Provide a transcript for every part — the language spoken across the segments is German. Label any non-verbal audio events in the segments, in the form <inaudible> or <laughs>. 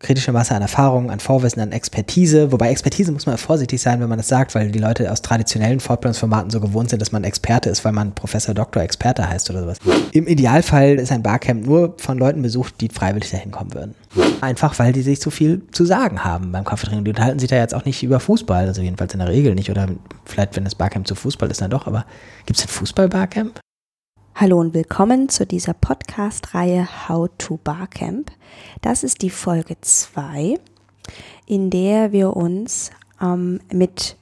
kritische Masse an Erfahrung, an Vorwissen, an Expertise. Wobei Expertise muss man vorsichtig sein, wenn man das sagt, weil die Leute aus traditionellen Fortbildungsformaten so gewohnt sind, dass man Experte ist, weil man Professor, Doktor, Experte heißt oder sowas. Im Idealfall ist ein Barcamp nur von Leuten besucht, die freiwillig dahin kommen würden. Einfach, weil die sich so viel zu sagen haben beim Kaffeetrinken. Die unterhalten sich da jetzt auch nicht über Fußball, also jedenfalls in der Regel nicht. Oder vielleicht, wenn das Barcamp zu Fußball ist, dann doch. Aber gibt es ein Fußball-Barcamp? Hallo und willkommen zu dieser Podcast-Reihe How to Barcamp. Das ist die Folge 2, in der wir uns ähm, mit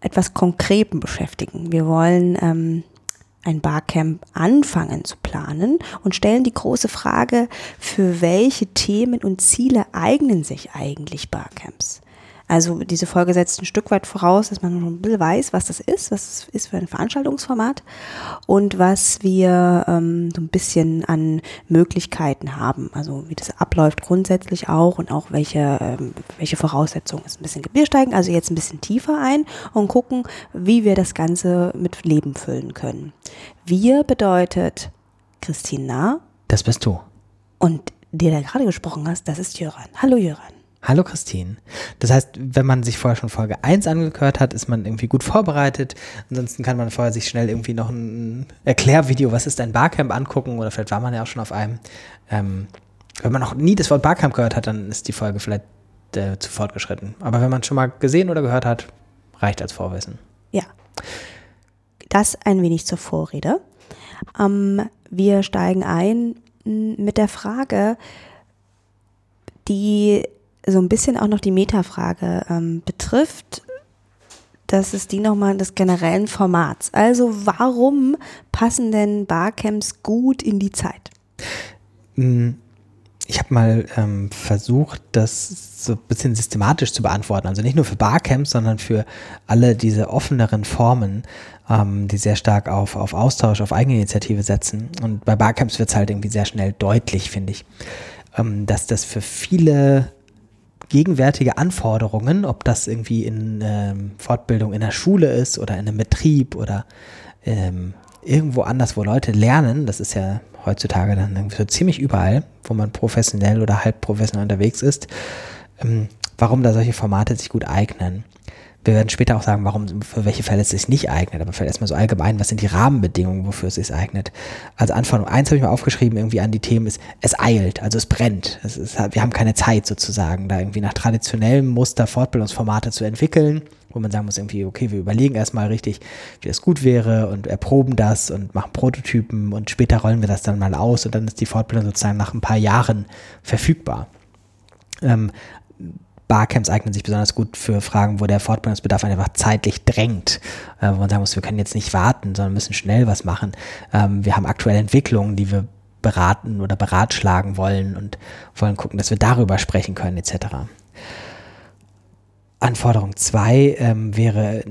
etwas Konkretem beschäftigen. Wir wollen ähm, ein Barcamp anfangen zu planen und stellen die große Frage, für welche Themen und Ziele eignen sich eigentlich Barcamps? Also diese Folge setzt ein Stück weit voraus, dass man ein bisschen weiß, was das ist, was es ist für ein Veranstaltungsformat und was wir ähm, so ein bisschen an Möglichkeiten haben. Also wie das abläuft grundsätzlich auch und auch welche, ähm, welche Voraussetzungen ist. Ein bisschen Gebirge steigen, also jetzt ein bisschen tiefer ein und gucken, wie wir das Ganze mit Leben füllen können. Wir bedeutet Christina. Das bist du. Und der, der gerade gesprochen hast, das ist Jöran. Hallo Jöran. Hallo Christine. Das heißt, wenn man sich vorher schon Folge 1 angehört hat, ist man irgendwie gut vorbereitet. Ansonsten kann man vorher sich schnell irgendwie noch ein Erklärvideo, was ist ein Barcamp, angucken oder vielleicht war man ja auch schon auf einem. Ähm, wenn man noch nie das Wort Barcamp gehört hat, dann ist die Folge vielleicht äh, zu fortgeschritten. Aber wenn man schon mal gesehen oder gehört hat, reicht als Vorwissen. Ja. Das ein wenig zur Vorrede. Ähm, wir steigen ein mit der Frage, die so ein bisschen auch noch die Metafrage ähm, betrifft, das ist die nochmal des generellen Formats. Also warum passen denn Barcamps gut in die Zeit? Hm, ich habe mal ähm, versucht, das so ein bisschen systematisch zu beantworten. Also nicht nur für Barcamps, sondern für alle diese offeneren Formen, ähm, die sehr stark auf, auf Austausch, auf Eigeninitiative setzen. Und bei Barcamps wird es halt irgendwie sehr schnell deutlich, finde ich, ähm, dass das für viele gegenwärtige Anforderungen, ob das irgendwie in ähm, Fortbildung in der Schule ist oder in einem Betrieb oder ähm, irgendwo anders, wo Leute lernen, das ist ja heutzutage dann irgendwie so ziemlich überall, wo man professionell oder halb professionell unterwegs ist, ähm, warum da solche Formate sich gut eignen. Wir werden später auch sagen, warum, für welche Fälle es sich nicht eignet, aber vielleicht erstmal so allgemein, was sind die Rahmenbedingungen, wofür es sich eignet. Als Anforderung eins habe ich mal aufgeschrieben, irgendwie an die Themen ist, es eilt, also es brennt. Es ist, wir haben keine Zeit sozusagen, da irgendwie nach traditionellem Muster Fortbildungsformate zu entwickeln, wo man sagen muss, irgendwie, okay, wir überlegen erstmal richtig, wie das gut wäre und erproben das und machen Prototypen und später rollen wir das dann mal aus und dann ist die Fortbildung sozusagen nach ein paar Jahren verfügbar. Ähm, Barcamps eignen sich besonders gut für Fragen, wo der Fortbildungsbedarf einfach zeitlich drängt, äh, wo man sagen muss, wir können jetzt nicht warten, sondern müssen schnell was machen. Ähm, wir haben aktuelle Entwicklungen, die wir beraten oder beratschlagen wollen und wollen gucken, dass wir darüber sprechen können, etc. Anforderung 2 ähm, wäre,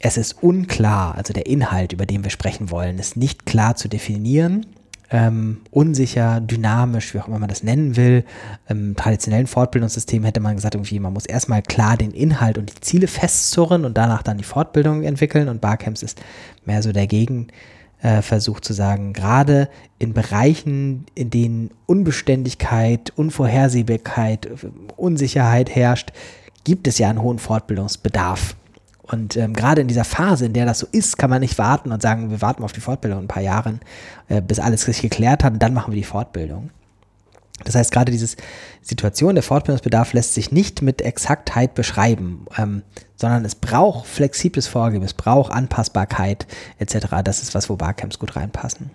es ist unklar, also der Inhalt, über den wir sprechen wollen, ist nicht klar zu definieren ähm, unsicher, dynamisch, wie auch immer man das nennen will. Im traditionellen Fortbildungssystem hätte man gesagt, irgendwie, man muss erstmal klar den Inhalt und die Ziele festzurren und danach dann die Fortbildung entwickeln. Und Barcamps ist mehr so der Gegenversuch zu sagen, gerade in Bereichen, in denen Unbeständigkeit, Unvorhersehbarkeit, Unsicherheit herrscht, gibt es ja einen hohen Fortbildungsbedarf. Und ähm, gerade in dieser Phase, in der das so ist, kann man nicht warten und sagen, wir warten auf die Fortbildung ein paar Jahre, äh, bis alles sich geklärt hat und dann machen wir die Fortbildung. Das heißt, gerade diese Situation, der Fortbildungsbedarf lässt sich nicht mit Exaktheit beschreiben, ähm, sondern es braucht flexibles Vorgehen, es braucht Anpassbarkeit etc. Das ist was, wo Barcamps gut reinpassen.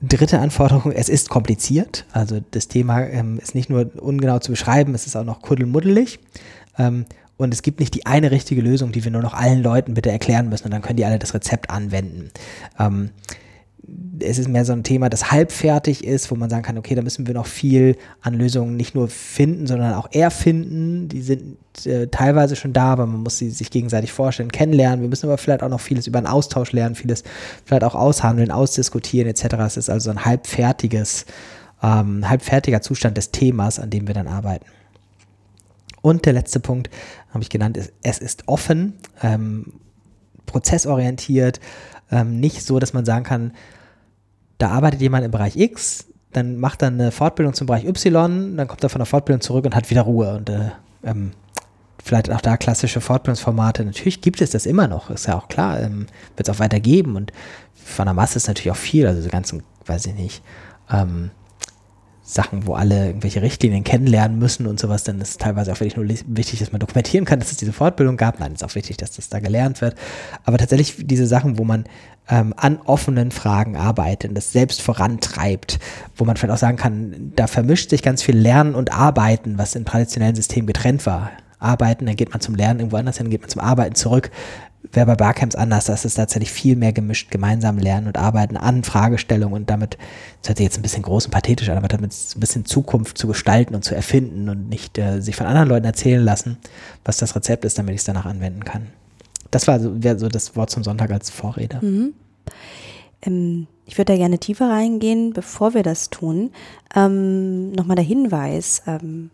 Dritte Anforderung, es ist kompliziert. Also das Thema ähm, ist nicht nur ungenau zu beschreiben, es ist auch noch kuddelmuddelig. Ähm, und es gibt nicht die eine richtige Lösung, die wir nur noch allen Leuten bitte erklären müssen und dann können die alle das Rezept anwenden. Ähm, es ist mehr so ein Thema, das halbfertig ist, wo man sagen kann, okay, da müssen wir noch viel an Lösungen nicht nur finden, sondern auch erfinden. Die sind äh, teilweise schon da, aber man muss sie sich gegenseitig vorstellen, kennenlernen. Wir müssen aber vielleicht auch noch vieles über einen Austausch lernen, vieles vielleicht auch aushandeln, ausdiskutieren etc. Es ist also ein halbfertiges, ähm, halbfertiger Zustand des Themas, an dem wir dann arbeiten. Und der letzte Punkt habe ich genannt, ist, es ist offen, ähm, prozessorientiert, ähm, nicht so, dass man sagen kann, da arbeitet jemand im Bereich X, dann macht er eine Fortbildung zum Bereich Y, dann kommt er von der Fortbildung zurück und hat wieder Ruhe. Und äh, ähm, vielleicht auch da klassische Fortbildungsformate. Natürlich gibt es das immer noch, ist ja auch klar, ähm, wird es auch weiter geben. Und von der Masse ist natürlich auch viel, also so ganzen, weiß ich nicht, ähm, Sachen, wo alle irgendwelche Richtlinien kennenlernen müssen und sowas, dann ist es teilweise auch wirklich nur wichtig, dass man dokumentieren kann, dass es diese Fortbildung gab. Nein, ist auch wichtig, dass das da gelernt wird. Aber tatsächlich diese Sachen, wo man ähm, an offenen Fragen arbeitet, das selbst vorantreibt, wo man vielleicht auch sagen kann, da vermischt sich ganz viel Lernen und Arbeiten, was im traditionellen System getrennt war. Arbeiten, dann geht man zum Lernen irgendwo anders hin, dann geht man zum Arbeiten zurück wäre bei Barcamps anders, das ist tatsächlich viel mehr gemischt, gemeinsam lernen und arbeiten an Fragestellungen und damit, das hört sich jetzt ein bisschen groß und pathetisch an, aber damit ein bisschen Zukunft zu gestalten und zu erfinden und nicht äh, sich von anderen Leuten erzählen lassen, was das Rezept ist, damit ich es danach anwenden kann. Das war so, so das Wort zum Sonntag als Vorrede. Mhm. Ähm, ich würde da gerne tiefer reingehen, bevor wir das tun. Ähm, Nochmal der Hinweis, ähm,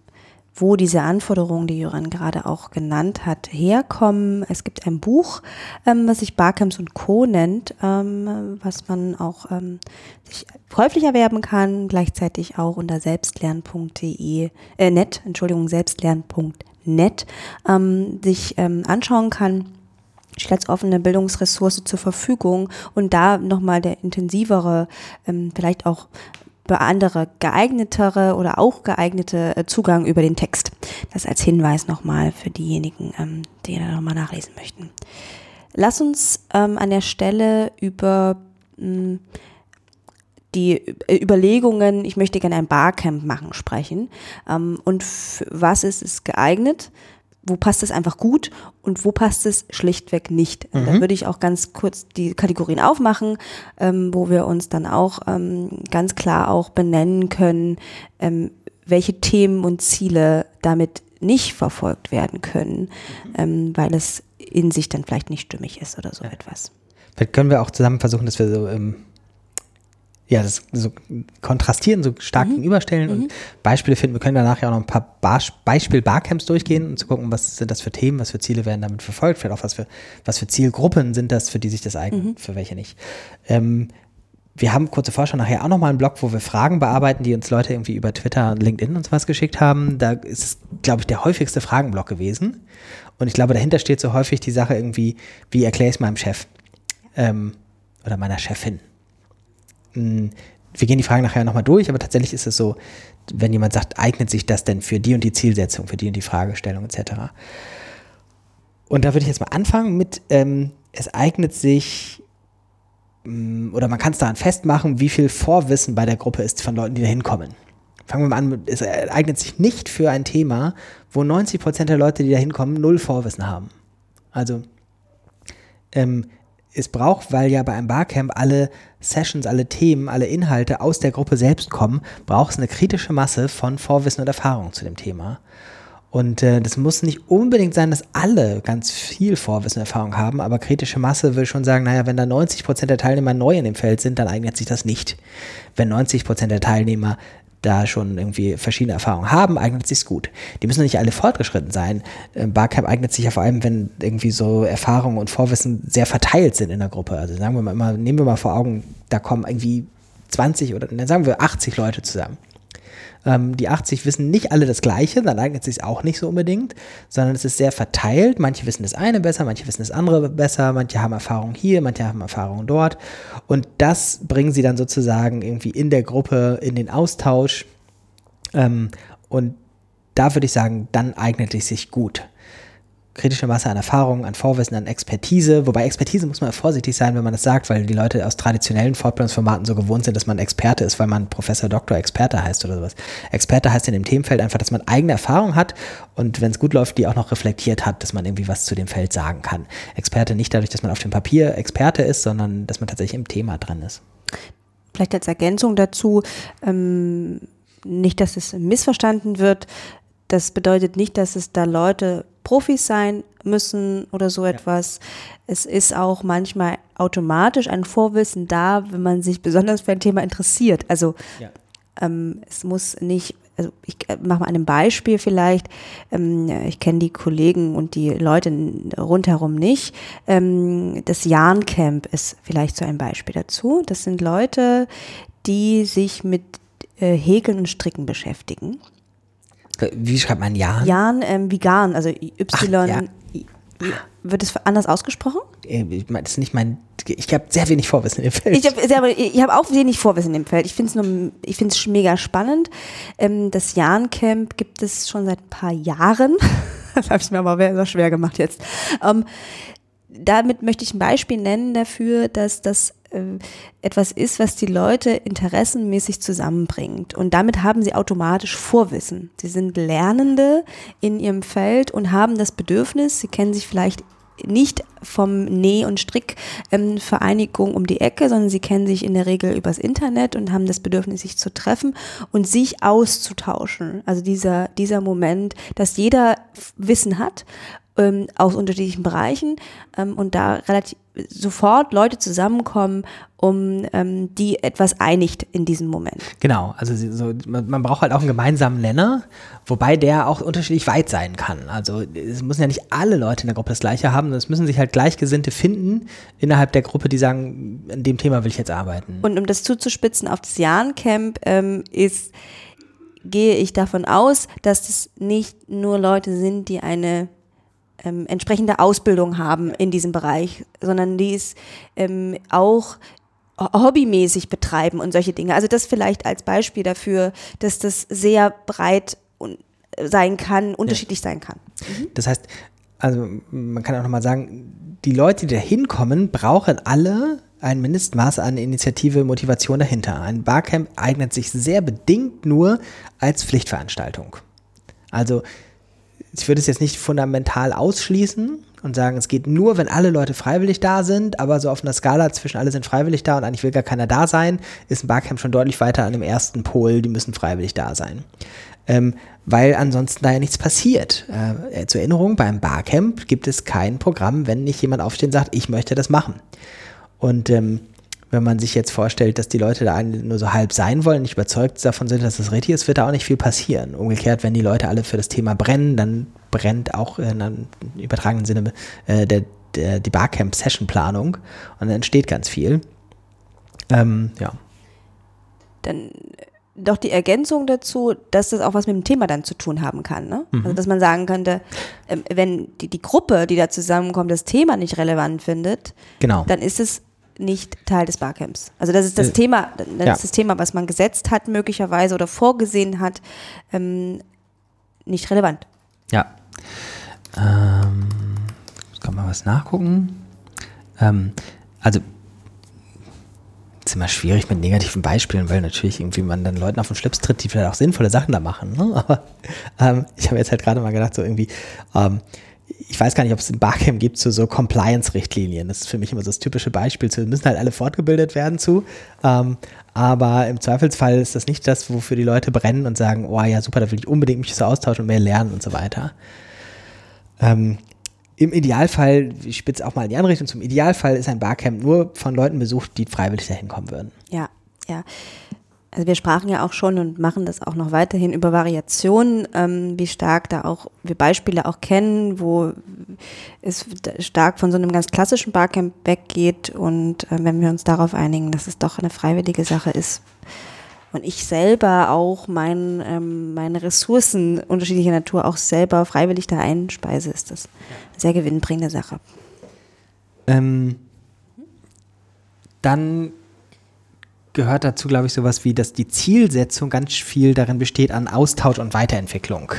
wo diese Anforderungen, die Jöran gerade auch genannt hat, herkommen. Es gibt ein Buch, ähm, was sich Barcamps und Co. nennt, ähm, was man auch ähm, sich käuflich erwerben kann, gleichzeitig auch unter selbstlern.de, äh, net, Entschuldigung, selbstlern.net ähm, sich ähm, anschauen kann steht als offene Bildungsressource zur Verfügung und da nochmal der intensivere, ähm, vielleicht auch andere geeignetere oder auch geeignete äh, Zugang über den Text. Das als Hinweis nochmal für diejenigen, ähm, die da nochmal nachlesen möchten. Lass uns ähm, an der Stelle über hm, die Überlegungen, ich möchte gerne ein Barcamp machen, sprechen. Ähm, und was ist es geeignet? Wo passt es einfach gut und wo passt es schlichtweg nicht. Mhm. Da würde ich auch ganz kurz die Kategorien aufmachen, ähm, wo wir uns dann auch ähm, ganz klar auch benennen können, ähm, welche Themen und Ziele damit nicht verfolgt werden können, mhm. Ähm, weil es in sich dann vielleicht nicht stimmig ist oder so ja. etwas. Vielleicht können wir auch zusammen versuchen, dass wir so ähm, ja, das so kontrastieren, so stark mhm. gegenüberstellen mhm. und Beispiele finden. Wir können danach ja auch noch ein paar Bar Beispiel-Barcamps durchgehen und zu gucken, was sind das für Themen, was für Ziele werden damit verfolgt, vielleicht auch was für, was für Zielgruppen sind das, für die sich das eignet, mhm. für welche nicht. Ähm, wir haben kurze Vorschau nachher auch nochmal einen Blog, wo wir Fragen bearbeiten, die uns Leute irgendwie über Twitter und LinkedIn und sowas geschickt haben. Da ist es, glaube ich, der häufigste Fragenblock gewesen. Und ich glaube, dahinter steht so häufig die Sache irgendwie, wie erkläre ich es meinem Chef ähm, oder meiner Chefin wir gehen die Fragen nachher nochmal durch, aber tatsächlich ist es so, wenn jemand sagt, eignet sich das denn für die und die Zielsetzung, für die und die Fragestellung etc. Und da würde ich jetzt mal anfangen mit, ähm, es eignet sich mm, oder man kann es daran festmachen, wie viel Vorwissen bei der Gruppe ist von Leuten, die da hinkommen. Fangen wir mal an, es eignet sich nicht für ein Thema, wo 90 Prozent der Leute, die da hinkommen, null Vorwissen haben. Also ähm, es braucht, weil ja bei einem Barcamp alle Sessions, alle Themen, alle Inhalte aus der Gruppe selbst kommen, braucht es eine kritische Masse von Vorwissen und Erfahrung zu dem Thema. Und äh, das muss nicht unbedingt sein, dass alle ganz viel Vorwissen und Erfahrung haben, aber kritische Masse will schon sagen, naja, wenn da 90 Prozent der Teilnehmer neu in dem Feld sind, dann eignet sich das nicht. Wenn 90 Prozent der Teilnehmer da schon irgendwie verschiedene Erfahrungen haben, eignet sich gut. Die müssen nicht alle fortgeschritten sein. Ähm, Barcamp eignet sich ja vor allem, wenn irgendwie so Erfahrungen und Vorwissen sehr verteilt sind in der Gruppe. Also sagen wir mal immer, nehmen wir mal vor Augen, da kommen irgendwie 20 oder dann sagen wir 80 Leute zusammen. Ähm, die 80 wissen nicht alle das Gleiche, dann eignet es sich auch nicht so unbedingt, sondern es ist sehr verteilt. Manche wissen das eine besser, manche wissen das andere besser, manche haben Erfahrung hier, manche haben Erfahrung dort. Und das bringen sie dann sozusagen irgendwie in der Gruppe in den Austausch. Ähm, und da würde ich sagen, dann eignet es sich gut kritische Masse an Erfahrung, an Vorwissen, an Expertise. Wobei Expertise muss man vorsichtig sein, wenn man das sagt, weil die Leute aus traditionellen Fortbildungsformaten so gewohnt sind, dass man Experte ist, weil man Professor, Doktor, Experte heißt oder sowas. Experte heißt in dem Themenfeld einfach, dass man eigene Erfahrung hat und wenn es gut läuft, die auch noch reflektiert hat, dass man irgendwie was zu dem Feld sagen kann. Experte nicht dadurch, dass man auf dem Papier Experte ist, sondern dass man tatsächlich im Thema dran ist. Vielleicht als Ergänzung dazu, ähm, nicht, dass es missverstanden wird. Das bedeutet nicht, dass es da Leute Profis sein müssen oder so etwas. Ja. Es ist auch manchmal automatisch ein Vorwissen da, wenn man sich besonders für ein Thema interessiert. Also ja. ähm, es muss nicht, also ich äh, mache mal ein Beispiel vielleicht. Ähm, ich kenne die Kollegen und die Leute rundherum nicht. Ähm, das Jahn-Camp ist vielleicht so ein Beispiel dazu. Das sind Leute, die sich mit äh, Häkeln und Stricken beschäftigen. Wie schreibt man Jan? Jan, ähm, wie Garn, also Y. Ach, ja. Wird es anders ausgesprochen? Äh, ich mein, Das ist nicht mein. Ich habe sehr wenig Vorwissen im Feld. Ich habe hab auch wenig Vorwissen im Feld. Ich finde es mega spannend. Ähm, das Jahn-Camp gibt es schon seit ein paar Jahren. <laughs> Das habe ich mir aber sehr schwer gemacht jetzt. Damit möchte ich ein Beispiel nennen dafür, dass das äh, etwas ist, was die Leute interessenmäßig zusammenbringt. Und damit haben sie automatisch Vorwissen. Sie sind Lernende in ihrem Feld und haben das Bedürfnis, sie kennen sich vielleicht nicht vom Näh- und Strickvereinigung um die Ecke, sondern sie kennen sich in der Regel übers Internet und haben das Bedürfnis, sich zu treffen und sich auszutauschen. Also dieser, dieser Moment, dass jeder Wissen hat ähm, aus unterschiedlichen Bereichen ähm, und da relativ sofort Leute zusammenkommen, um ähm, die etwas einigt in diesem Moment. Genau, also so, man, man braucht halt auch einen gemeinsamen Nenner, wobei der auch unterschiedlich weit sein kann. Also es müssen ja nicht alle Leute in der Gruppe das gleiche haben, sondern es müssen sich halt Gleichgesinnte finden innerhalb der Gruppe, die sagen, an dem Thema will ich jetzt arbeiten. Und um das zuzuspitzen auf das Jahrencamp ähm, ist, gehe ich davon aus, dass es nicht nur Leute sind, die eine ähm, entsprechende Ausbildung haben in diesem Bereich, sondern die es ähm, auch ho- hobbymäßig betreiben und solche Dinge. Also das vielleicht als Beispiel dafür, dass das sehr breit und, sein kann, unterschiedlich sein kann. Das heißt, also man kann auch nochmal sagen, die Leute, die da hinkommen, brauchen alle ein Mindestmaß an Initiative, Motivation dahinter. Ein Barcamp eignet sich sehr bedingt nur als Pflichtveranstaltung. Also ich würde es jetzt nicht fundamental ausschließen und sagen, es geht nur, wenn alle Leute freiwillig da sind, aber so auf einer Skala zwischen alle sind freiwillig da und eigentlich will gar keiner da sein, ist ein Barcamp schon deutlich weiter an dem ersten Pol, die müssen freiwillig da sein. Ähm, weil ansonsten da ja nichts passiert. Äh, zur Erinnerung, beim Barcamp gibt es kein Programm, wenn nicht jemand aufsteht und sagt, ich möchte das machen. Und ähm, wenn man sich jetzt vorstellt, dass die Leute da nur so halb sein wollen, nicht überzeugt davon sind, dass das richtig ist, wird da auch nicht viel passieren. Umgekehrt, wenn die Leute alle für das Thema brennen, dann brennt auch in einem übertragenen Sinne äh, der, der, die Barcamp-Session-Planung und dann entsteht ganz viel. Ähm, ja. dann doch die Ergänzung dazu, dass das auch was mit dem Thema dann zu tun haben kann. Ne? Also dass man sagen könnte, ähm, wenn die, die Gruppe, die da zusammenkommt, das Thema nicht relevant findet, Genau. dann ist es nicht Teil des Barcamps. Also das ist das Äh, Thema, dann ja. ist das Thema, was man gesetzt hat möglicherweise oder vorgesehen hat, ähm, nicht relevant. Ja. Ähm, jetzt kann man was nachgucken. Ähm, also, ist immer schwierig mit negativen Beispielen, weil natürlich irgendwie man dann Leuten auf den Schlips tritt, die vielleicht auch sinnvolle Sachen da machen. Ne? <laughs> Aber ähm, ich habe jetzt halt gerade mal gedacht, so irgendwie, ähm, ich weiß gar nicht, ob es ein Barcamp gibt zu so Compliance-Richtlinien. Das ist für mich immer so das typische Beispiel zu, müssen halt alle fortgebildet werden zu. Ähm, aber im Zweifelsfall ist das nicht das, wofür die Leute brennen und sagen, oh ja, super, da will ich unbedingt mich so austauschen und mehr lernen und so weiter. Ähm, Im Idealfall, ich spitze auch mal in die andere Richtung, zum Idealfall ist ein Barcamp nur von Leuten besucht, die freiwillig dahin kommen würden. Ja, ja. Also wir sprachen ja auch schon und machen das auch noch weiterhin über Variationen, ähm, wie stark da auch wir Beispiele auch kennen, wo es stark von so einem ganz klassischen Barcamp weggeht und äh, wenn wir uns darauf einigen, dass es doch eine freiwillige Sache ist. Und ich selber auch mein, ähm, meine Ressourcen unterschiedlicher Natur auch selber freiwillig da einspeise, ist das eine sehr gewinnbringende Sache. Ähm, dann gehört dazu, glaube ich, sowas wie, dass die Zielsetzung ganz viel darin besteht an Austausch und Weiterentwicklung.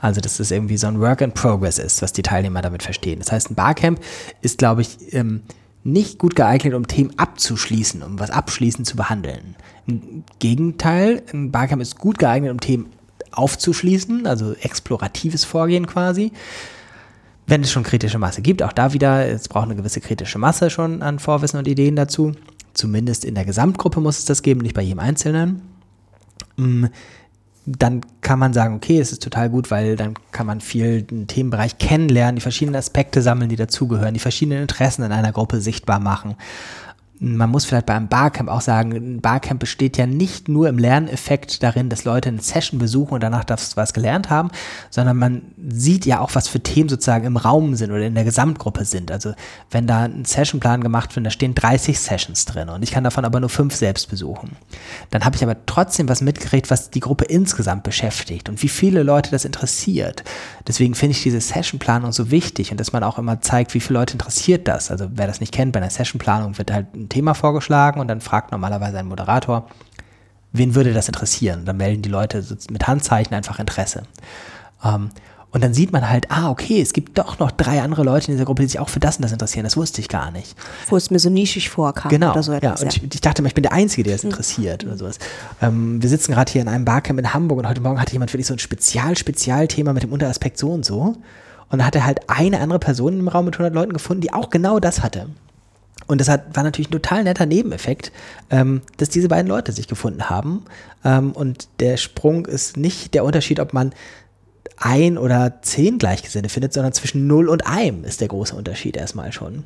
Also, dass es irgendwie so ein Work in Progress ist, was die Teilnehmer damit verstehen. Das heißt, ein Barcamp ist, glaube ich, ähm, nicht gut geeignet, um Themen abzuschließen, um was abschließend zu behandeln. Im Gegenteil, ein Barcamp ist gut geeignet, um Themen aufzuschließen, also exploratives Vorgehen quasi wenn es schon kritische Masse gibt, auch da wieder, es braucht eine gewisse kritische Masse schon an Vorwissen und Ideen dazu. Zumindest in der Gesamtgruppe muss es das geben, nicht bei jedem Einzelnen. Mm, Dann kann man sagen, okay, es ist total gut, weil dann kann man viel den Themenbereich kennenlernen, die verschiedenen Aspekte sammeln, die dazugehören, die verschiedenen Interessen in einer Gruppe sichtbar machen. Man muss vielleicht beim Barcamp auch sagen, ein Barcamp besteht ja nicht nur im Lerneffekt darin, dass Leute eine Session besuchen und danach was gelernt haben, sondern man sieht ja auch, was für Themen sozusagen im Raum sind oder in der Gesamtgruppe sind. Also wenn da ein Sessionplan gemacht wird, da stehen 30 Sessions drin und ich kann davon aber nur fünf selbst besuchen. Dann habe ich aber trotzdem was mitgekriegt, was die Gruppe insgesamt beschäftigt und wie viele Leute das interessiert. Deswegen finde ich diese Sessionplanung so wichtig und dass man auch immer zeigt, wie viele Leute interessiert das. Also wer das nicht kennt, bei einer Sessionplanung wird halt ein Thema vorgeschlagen und dann fragt normalerweise ein Moderator, wen würde das interessieren? Dann melden die Leute mit Handzeichen einfach Interesse. Ähm, und dann sieht man halt, ah, okay, es gibt doch noch drei andere Leute in dieser Gruppe, die sich auch für das und das interessieren. Das wusste ich gar nicht. Wo es mir so nischig vorkam genau, oder so etwas. Ja, und ich, ich, dachte mal, ich bin der Einzige, der das mhm. interessiert mhm. oder sowas. Ähm, wir sitzen gerade hier in einem Barcamp in Hamburg und heute Morgen hatte jemand wirklich so ein Spezial-Spezialthema mit dem Unteraspekt so und so. Und da hat er halt eine andere Person im Raum mit 100 Leuten gefunden, die auch genau das hatte. Und das hat, war natürlich ein total netter Nebeneffekt, ähm, dass diese beiden Leute sich gefunden haben. Ähm, und der Sprung ist nicht der Unterschied, ob man ein oder zehn Gleichgesinnte findet, sondern zwischen null und einem ist der große Unterschied erstmal schon.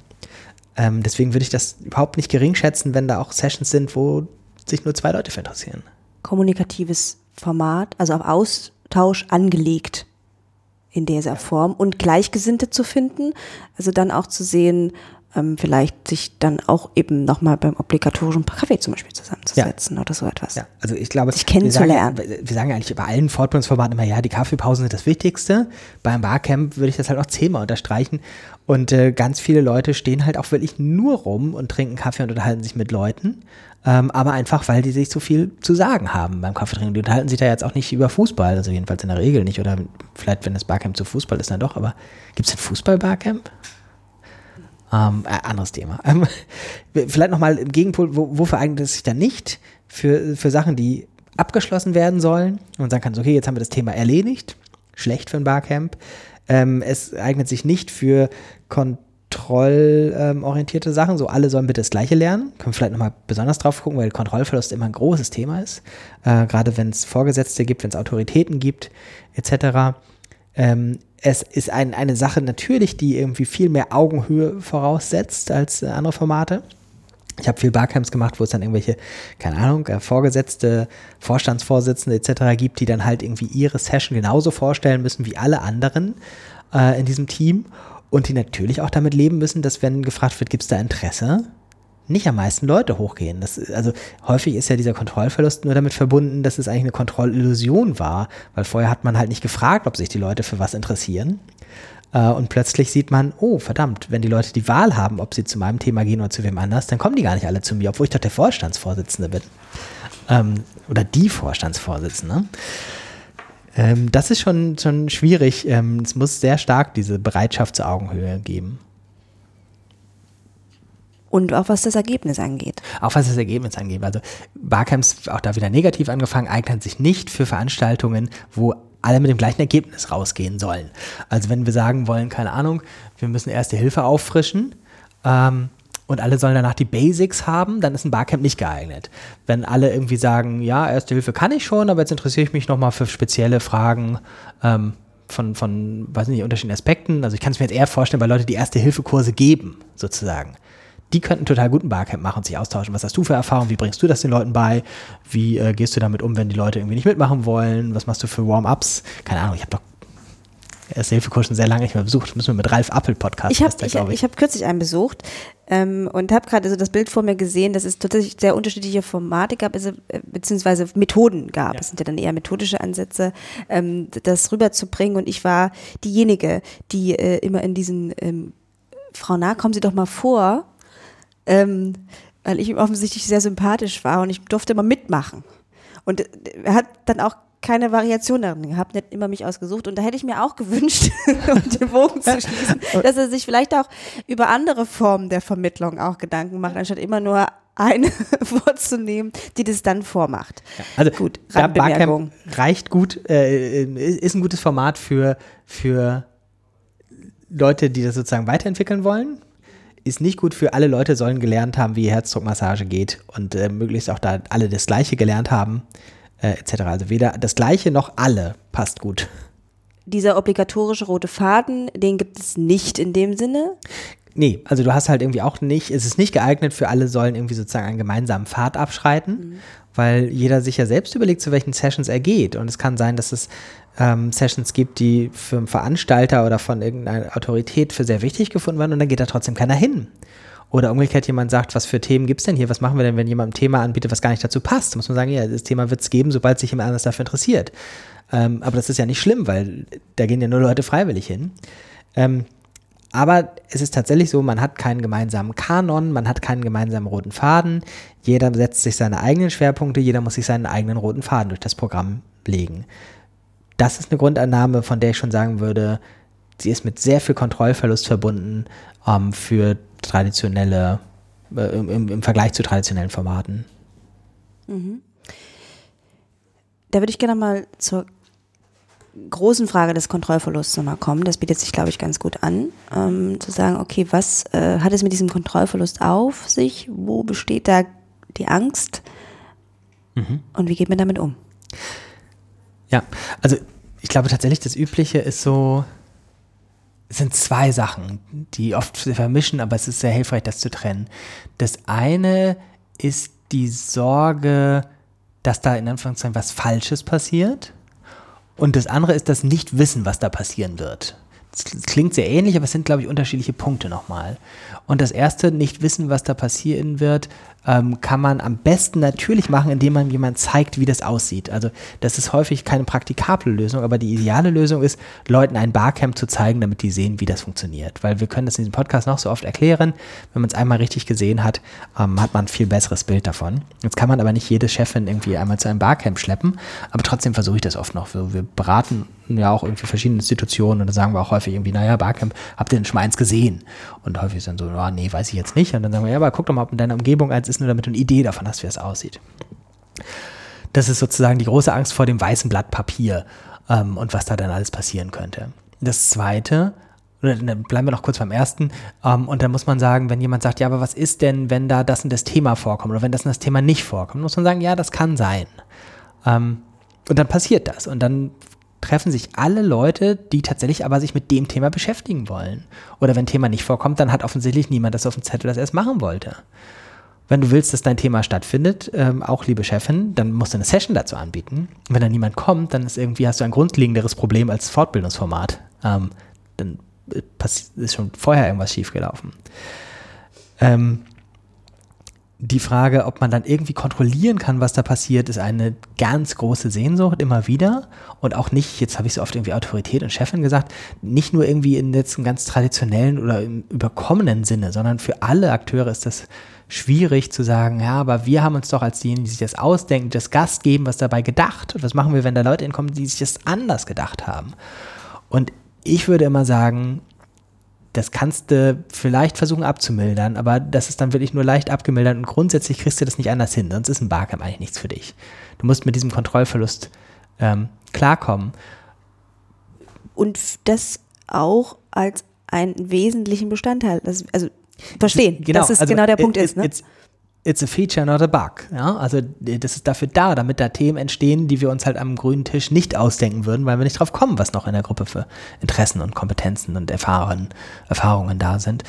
Ähm, deswegen würde ich das überhaupt nicht gering schätzen, wenn da auch Sessions sind, wo sich nur zwei Leute für interessieren. Kommunikatives Format, also auf Austausch angelegt in dieser Form und Gleichgesinnte zu finden, also dann auch zu sehen, ähm, vielleicht sich dann auch eben nochmal beim obligatorischen Kaffee zum Beispiel zusammenzusetzen ja. oder so etwas. Ja, also ich glaube, sich kennenzulernen. Wir sagen, wir sagen eigentlich bei allen Fortbildungsformaten immer, ja, die Kaffeepausen sind das Wichtigste. Beim Barcamp würde ich das halt auch zehnmal unterstreichen. Und äh, ganz viele Leute stehen halt auch wirklich nur rum und trinken Kaffee und unterhalten sich mit Leuten. Ähm, aber einfach, weil die sich so viel zu sagen haben beim Kaffeetrinken. Die unterhalten sich da jetzt auch nicht über Fußball, also jedenfalls in der Regel nicht. Oder vielleicht, wenn das Barcamp zu Fußball ist, dann doch. Aber gibt es ein Fußball-Barcamp? Ähm, äh, anderes Thema. Ähm, vielleicht nochmal im Gegenpol, wo, wofür eignet es sich dann nicht? Für, für Sachen, die abgeschlossen werden sollen. Und sagen kann, okay, jetzt haben wir das Thema erledigt. Schlecht für ein Barcamp. Ähm, es eignet sich nicht für kontrollorientierte Sachen. So, alle sollen bitte das Gleiche lernen. Können wir vielleicht nochmal besonders drauf gucken, weil Kontrollverlust immer ein großes Thema ist. Äh, gerade wenn es Vorgesetzte gibt, wenn es Autoritäten gibt, etc. Ähm, es ist ein, eine Sache natürlich, die irgendwie viel mehr Augenhöhe voraussetzt als äh, andere Formate. Ich habe viel Barcamps gemacht, wo es dann irgendwelche, keine Ahnung, äh, Vorgesetzte, Vorstandsvorsitzende etc. gibt, die dann halt irgendwie ihre Session genauso vorstellen müssen wie alle anderen äh, in diesem Team und die natürlich auch damit leben müssen, dass wenn gefragt wird, gibt es da Interesse, nicht am meisten Leute hochgehen. Das, also häufig ist ja dieser Kontrollverlust nur damit verbunden, dass es eigentlich eine Kontrollillusion war, weil vorher hat man halt nicht gefragt, ob sich die Leute für was interessieren. Äh, und plötzlich sieht man, oh verdammt, wenn die Leute die Wahl haben, ob sie zu meinem Thema gehen oder zu wem anders, dann kommen die gar nicht alle zu mir, obwohl ich doch der Vorstandsvorsitzende bin. Ähm, oder die Vorstandsvorsitzende. Ähm, das ist schon, schon schwierig. Ähm, es muss sehr stark diese Bereitschaft zur Augenhöhe geben. Und auch was das Ergebnis angeht. Auch was das Ergebnis angeht. Also Barcamps, auch da wieder negativ angefangen, eignen sich nicht für Veranstaltungen, wo alle mit dem gleichen Ergebnis rausgehen sollen. Also wenn wir sagen wollen, keine Ahnung, wir müssen erste Hilfe auffrischen ähm, und alle sollen danach die Basics haben, dann ist ein Barcamp nicht geeignet. Wenn alle irgendwie sagen, ja, erste Hilfe kann ich schon, aber jetzt interessiere ich mich nochmal für spezielle Fragen, ähm, von, von, weiß nicht, unterschiedlichen Aspekten. Also ich kann es mir jetzt eher vorstellen, bei Leuten, die Erste-Hilfe-Kurse geben, sozusagen die könnten total guten Barcamp machen und sich austauschen. Was hast du für Erfahrungen? Wie bringst du das den Leuten bei? Wie äh, gehst du damit um, wenn die Leute irgendwie nicht mitmachen wollen? Was machst du für Warm-ups? Keine Ahnung, ich habe doch erste Hilfekurs schon sehr lange nicht mehr besucht. Müssen wir mit Ralf Appel Podcast. Ich habe ich, ich. ich hab kürzlich einen besucht ähm, und habe gerade so das Bild vor mir gesehen, dass es tatsächlich sehr unterschiedliche Formate gab, also, äh, beziehungsweise Methoden gab. Es sind ja dann eher methodische Ansätze, ähm, das rüberzubringen. Und ich war diejenige, die äh, immer in diesen ähm, Frau Nah, kommen Sie doch mal vor, ähm, weil ich ihm offensichtlich sehr sympathisch war und ich durfte immer mitmachen. Und er hat dann auch keine Variation darin gehabt, nicht immer mich ausgesucht. Und da hätte ich mir auch <laughs> gewünscht, um den Bogen zu schließen, <laughs> dass er sich vielleicht auch über andere Formen der Vermittlung auch Gedanken macht, anstatt immer nur eine vorzunehmen, <laughs> die das dann vormacht. Also gut, Barcamp reicht gut, äh, ist ein gutes Format für, für Leute, die das sozusagen weiterentwickeln wollen ist nicht gut für alle Leute, sollen gelernt haben, wie Herzdruckmassage geht und äh, möglichst auch da alle das Gleiche gelernt haben, äh, etc. Also weder das Gleiche noch alle passt gut. Dieser obligatorische rote Faden, den gibt es nicht in dem Sinne? Nee, also du hast halt irgendwie auch nicht, es ist nicht geeignet für alle sollen irgendwie sozusagen einen gemeinsamen Pfad abschreiten, mhm. weil jeder sich ja selbst überlegt, zu welchen Sessions er geht. Und es kann sein, dass es ähm, Sessions gibt, die für einen Veranstalter oder von irgendeiner Autorität für sehr wichtig gefunden werden und dann geht da trotzdem keiner hin. Oder umgekehrt jemand sagt, was für Themen gibt es denn hier? Was machen wir denn, wenn jemand ein Thema anbietet, was gar nicht dazu passt? Muss man sagen, ja, das Thema wird es geben, sobald sich jemand anders dafür interessiert. Ähm, aber das ist ja nicht schlimm, weil da gehen ja nur Leute freiwillig hin. Ähm, aber es ist tatsächlich so, man hat keinen gemeinsamen Kanon, man hat keinen gemeinsamen roten Faden. Jeder setzt sich seine eigenen Schwerpunkte, jeder muss sich seinen eigenen roten Faden durch das Programm legen. Das ist eine Grundannahme, von der ich schon sagen würde, sie ist mit sehr viel Kontrollverlust verbunden ähm, für traditionelle, äh, im, im, Vergleich zu traditionellen Formaten. Mhm. Da würde ich gerne mal zur großen Frage des Kontrollverlusts nochmal kommen. Das bietet sich, glaube ich, ganz gut an, ähm, zu sagen, okay, was äh, hat es mit diesem Kontrollverlust auf sich? Wo besteht da die Angst? Mhm. Und wie geht man damit um? Ja, also ich glaube tatsächlich, das Übliche ist so, es sind zwei Sachen, die oft vermischen, aber es ist sehr hilfreich, das zu trennen. Das eine ist die Sorge, dass da in Anführungszeichen was Falsches passiert. Und das andere ist das Nicht-Wissen, was da passieren wird. Das klingt sehr ähnlich, aber es sind, glaube ich, unterschiedliche Punkte nochmal. Und das erste, nicht wissen, was da passieren wird, ähm, kann man am besten natürlich machen, indem man jemand zeigt, wie das aussieht. Also das ist häufig keine praktikable Lösung, aber die ideale Lösung ist, Leuten ein Barcamp zu zeigen, damit die sehen, wie das funktioniert. Weil wir können das in diesem Podcast noch so oft erklären. Wenn man es einmal richtig gesehen hat, ähm, hat man ein viel besseres Bild davon. Jetzt kann man aber nicht jede Chefin irgendwie einmal zu einem Barcamp schleppen, aber trotzdem versuche ich das oft noch. Wir beraten ja auch irgendwie verschiedene Institutionen und da sagen wir auch häufig irgendwie, naja, Barcamp, habt ihr denn schon eins gesehen? Und häufig ist dann so, oh, nee, weiß ich jetzt nicht. Und dann sagen wir, ja, aber guck doch mal, ob in deiner Umgebung eins ist ist, nur damit du eine Idee davon hast, wie es aussieht. Das ist sozusagen die große Angst vor dem weißen Blatt Papier ähm, und was da dann alles passieren könnte. Das zweite, oder dann bleiben wir noch kurz beim ersten, ähm, und dann muss man sagen, wenn jemand sagt, ja, aber was ist denn, wenn da das und das Thema vorkommt oder wenn das und das Thema nicht vorkommt, muss man sagen, ja, das kann sein. Ähm, und dann passiert das und dann treffen sich alle Leute, die tatsächlich aber sich mit dem Thema beschäftigen wollen. Oder wenn Thema nicht vorkommt, dann hat offensichtlich niemand das auf dem Zettel, das er es machen wollte. Wenn du willst, dass dein Thema stattfindet, ähm, auch liebe Chefin, dann musst du eine Session dazu anbieten. Und wenn da niemand kommt, dann ist irgendwie hast du ein grundlegenderes Problem als Fortbildungsformat. Ähm, dann äh, ist schon vorher irgendwas schiefgelaufen. Ähm, die Frage, ob man dann irgendwie kontrollieren kann, was da passiert, ist eine ganz große Sehnsucht immer wieder und auch nicht, jetzt habe ich so oft irgendwie Autorität und Chefin gesagt, nicht nur irgendwie in jetzt einem ganz traditionellen oder im überkommenen Sinne, sondern für alle Akteure ist das schwierig zu sagen, ja, aber wir haben uns doch als diejenigen, die sich das ausdenken, das Gast geben, was dabei gedacht. Und was machen wir, wenn da Leute hinkommen, die sich das anders gedacht haben? Und ich würde immer sagen, das kannst du vielleicht versuchen abzumildern, aber das ist dann wirklich nur leicht abgemildert und grundsätzlich kriegst du das nicht anders hin, sonst ist ein Barcamp eigentlich nichts für dich. Du musst mit diesem Kontrollverlust ähm, klarkommen. Und das auch als einen wesentlichen Bestandteil. Das, also verstehen, genau, dass es also genau der Punkt it, ist. Ne? It's, it's a feature, not a bug. Ja? Also das ist dafür da, damit da Themen entstehen, die wir uns halt am grünen Tisch nicht ausdenken würden, weil wir nicht drauf kommen, was noch in der Gruppe für Interessen und Kompetenzen und Erfahrungen, Erfahrungen da sind.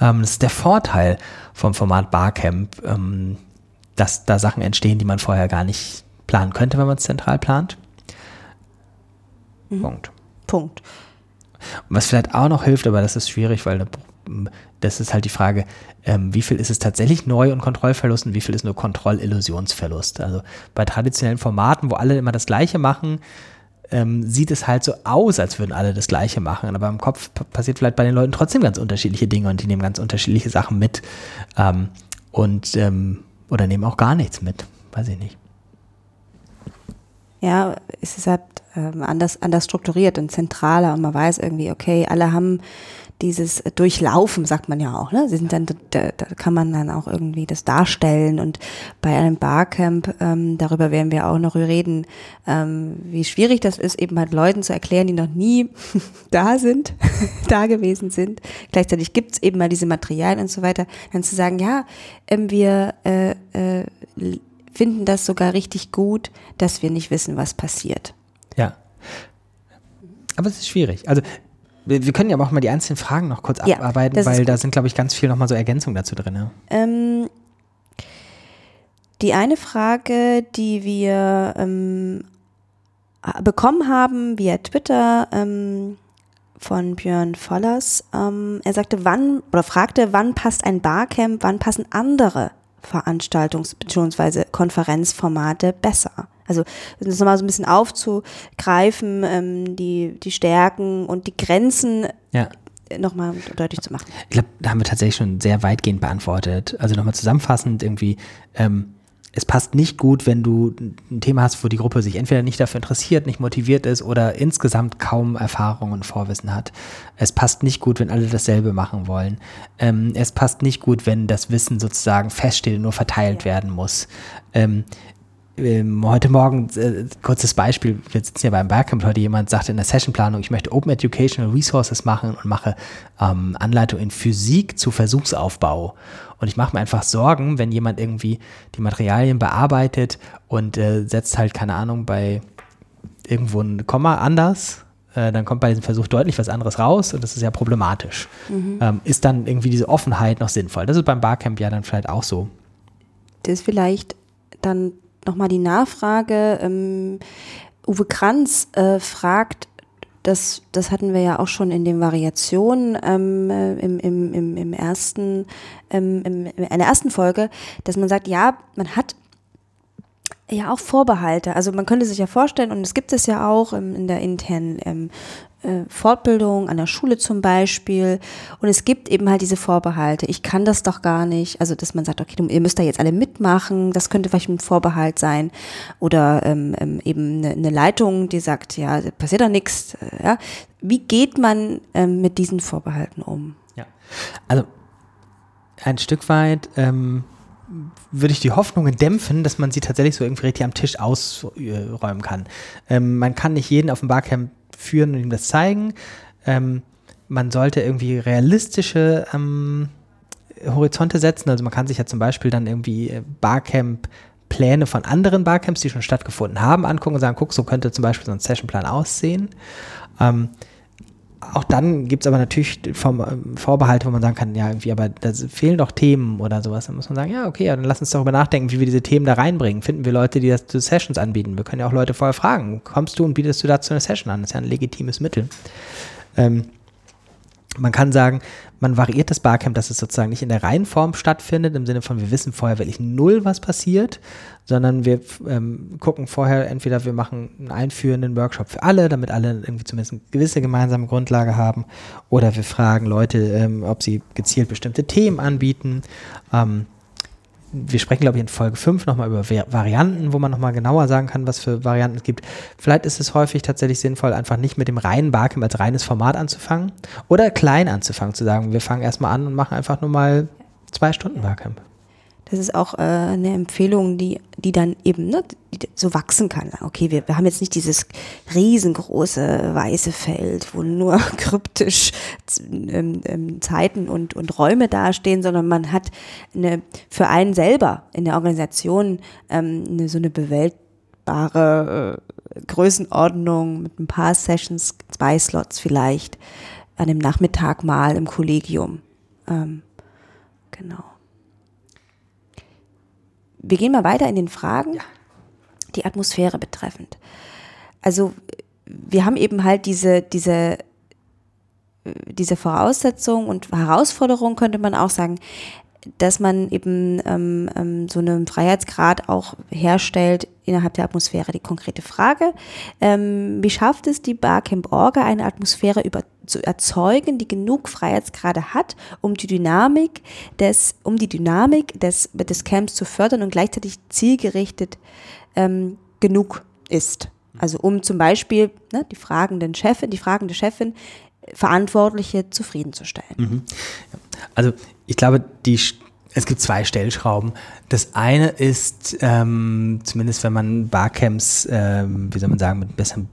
Ähm, das ist der Vorteil vom Format Barcamp, ähm, dass da Sachen entstehen, die man vorher gar nicht planen könnte, wenn man es zentral plant. Mhm. Punkt. Punkt. was vielleicht auch noch hilft, aber das ist schwierig, weil eine das ist halt die Frage, ähm, wie viel ist es tatsächlich Neu- und Kontrollverlust und wie viel ist nur Kontrollillusionsverlust. Also bei traditionellen Formaten, wo alle immer das Gleiche machen, ähm, sieht es halt so aus, als würden alle das Gleiche machen. Aber im Kopf passiert vielleicht bei den Leuten trotzdem ganz unterschiedliche Dinge und die nehmen ganz unterschiedliche Sachen mit ähm, und ähm, oder nehmen auch gar nichts mit. Weiß ich nicht. Ja, es ist halt ähm, anders, anders strukturiert und zentraler und man weiß irgendwie, okay, alle haben dieses Durchlaufen, sagt man ja auch. Ne? Sie sind dann, da, da kann man dann auch irgendwie das darstellen. Und bei einem Barcamp, ähm, darüber werden wir auch noch reden, ähm, wie schwierig das ist, eben halt Leuten zu erklären, die noch nie <laughs> da sind, <laughs> da gewesen sind. Gleichzeitig gibt's eben mal diese Materialien und so weiter. Dann zu sagen, ja, ähm, wir äh, äh, finden das sogar richtig gut, dass wir nicht wissen, was passiert. Ja. Aber es ist schwierig. Also Wir, wir können ja auch mal die einzelnen Fragen noch kurz Ja, abarbeiten, weil da sind, glaube ich, ganz viel nochmal so Ergänzungen dazu drin. Ähm, die eine Frage, die wir ähm, bekommen haben via Twitter ähm, von Björn Vollers, ähm, er sagte, wann oder fragte, wann passt ein Barcamp, wann passen andere Veranstaltungs- bzw. Konferenzformate besser? Also das nochmal so ein bisschen aufzugreifen, ähm, die, die Stärken und die Grenzen Ja. nochmal deutlich zu machen. Ich glaube, da haben wir tatsächlich schon sehr weitgehend beantwortet. Also nochmal zusammenfassend irgendwie, ähm, es passt nicht gut, wenn du ein Thema hast, wo die Gruppe sich entweder nicht dafür interessiert, nicht motiviert ist oder insgesamt kaum Erfahrung und Vorwissen hat. Es passt nicht gut, wenn alle dasselbe machen wollen. Ähm, es passt nicht gut, wenn das Wissen sozusagen feststeht und nur verteilt werden muss. Ähm, heute Morgen, äh, kurzes Beispiel, wir sitzen ja beim Barcamp, heute jemand sagte in der Sessionplanung, ich möchte Open Educational Resources machen und mache ähm, Anleitung in Physik zu Versuchsaufbau. Und ich mache mir einfach Sorgen, wenn jemand irgendwie die Materialien bearbeitet und äh, setzt halt, keine Ahnung, bei irgendwo ein Komma anders, äh, dann kommt bei diesem Versuch deutlich was anderes raus und das ist ja problematisch. Ähm, ist dann irgendwie diese Offenheit noch sinnvoll? Das ist beim Barcamp ja dann vielleicht auch so. Das ist vielleicht dann nochmal die Nachfrage. Ähm, Uwe Kranz äh, fragt, das, das hatten wir ja auch schon in den Variationen ähm, äh, im, im, im, im ersten, ähm, im, in der ersten Folge, dass man sagt, ja, man hat ja auch Vorbehalte. Also man könnte sich ja vorstellen, und es gibt es ja auch ähm, in der internen ähm, äh, Fortbildung, an der Schule zum Beispiel. Und es gibt eben halt diese Vorbehalte. Ich kann das doch gar nicht. Also, dass man sagt, okay, ihr müsst da jetzt alle mitmachen. Das könnte vielleicht ein Vorbehalt sein. Oder ähm, ähm, eben eine, eine Leitung, die sagt, ja, passiert doch nichts. Äh, Ja. Wie geht man ähm, mit diesen Vorbehalten um? Ja. Also ein Stück weit ähm, würde ich die Hoffnungen dämpfen, dass man sie tatsächlich so irgendwie richtig am Tisch ausräumen kann. Ähm, man kann nicht jeden auf dem Barcamp führen und ihm das zeigen. Ähm, man sollte irgendwie realistische ähm, Horizonte setzen. Also man kann sich ja zum Beispiel dann irgendwie äh, Barcamp Pläne von anderen Barcamps, die schon stattgefunden haben, angucken und sagen, guck, so könnte zum Beispiel so ein Sessionplan aussehen. Ähm, auch dann gibt es aber natürlich Vor Vorbehalte, wo man sagen kann, ja, irgendwie, aber da fehlen doch Themen oder sowas. Dann muss man sagen, ja, okay, dann lass uns darüber nachdenken, wie wir diese Themen da reinbringen. Finden wir Leute, die das zu Sessions anbieten? Wir können ja auch Leute vorher fragen, kommst du und bietest du dazu eine Session an? Das ist ja ein legitimes Mittel. Ähm, man kann sagen, man variiert das Barcamp, dass es sozusagen nicht in der Reihenform stattfindet, im Sinne von, wir wissen vorher wirklich null, was passiert, sondern wir ähm, gucken vorher, entweder wir machen einen einführenden Workshop für alle, damit alle irgendwie zumindest eine gewisse gemeinsame Grundlage haben, oder wir fragen Leute, ähm, ob sie gezielt bestimmte Themen anbieten. Ähm, wir sprechen, glaube ich, in Folge 5 nochmal über Vari- Varianten, wo man nochmal genauer sagen kann, was für Varianten es gibt. Vielleicht ist es häufig tatsächlich sinnvoll, einfach nicht mit dem reinen Barcamp als reines Format anzufangen oder klein anzufangen, zu sagen, wir fangen erstmal an und machen einfach nur mal zwei Stunden Barcamp. Das ist auch äh, eine Empfehlung, die, die dann eben ne, die so wachsen kann. Okay, wir, wir haben jetzt nicht dieses riesengroße weiße Feld, wo nur <laughs> kryptisch ähm, ähm, Zeiten und, und Räume dastehen, sondern man hat eine, für einen selber in der Organisation ähm, eine, so eine bewältbare äh, Größenordnung mit ein paar Sessions, zwei Slots vielleicht, an dem Nachmittag mal im Kollegium. Ähm, genau. Wir gehen mal weiter in den Fragen, die Atmosphäre betreffend. Also wir haben eben halt diese, diese, diese Voraussetzung und Herausforderung, könnte man auch sagen, dass man eben ähm, ähm, so einen Freiheitsgrad auch herstellt innerhalb der Atmosphäre. Die konkrete Frage, ähm, wie schafft es die Barcamp Orga, eine Atmosphäre über, zu erzeugen, die genug Freiheitsgrade hat, um die Dynamik des, um die Dynamik des, des Camps zu fördern und gleichzeitig zielgerichtet ähm, genug ist. Also um zum Beispiel ne, die fragenden Chefin, die fragende Chefin, Verantwortliche zufriedenzustellen. Also ich glaube, die, es gibt zwei Stellschrauben. Das eine ist, ähm, zumindest wenn man Barcamps, ähm, wie soll man sagen, mit ein bisschen,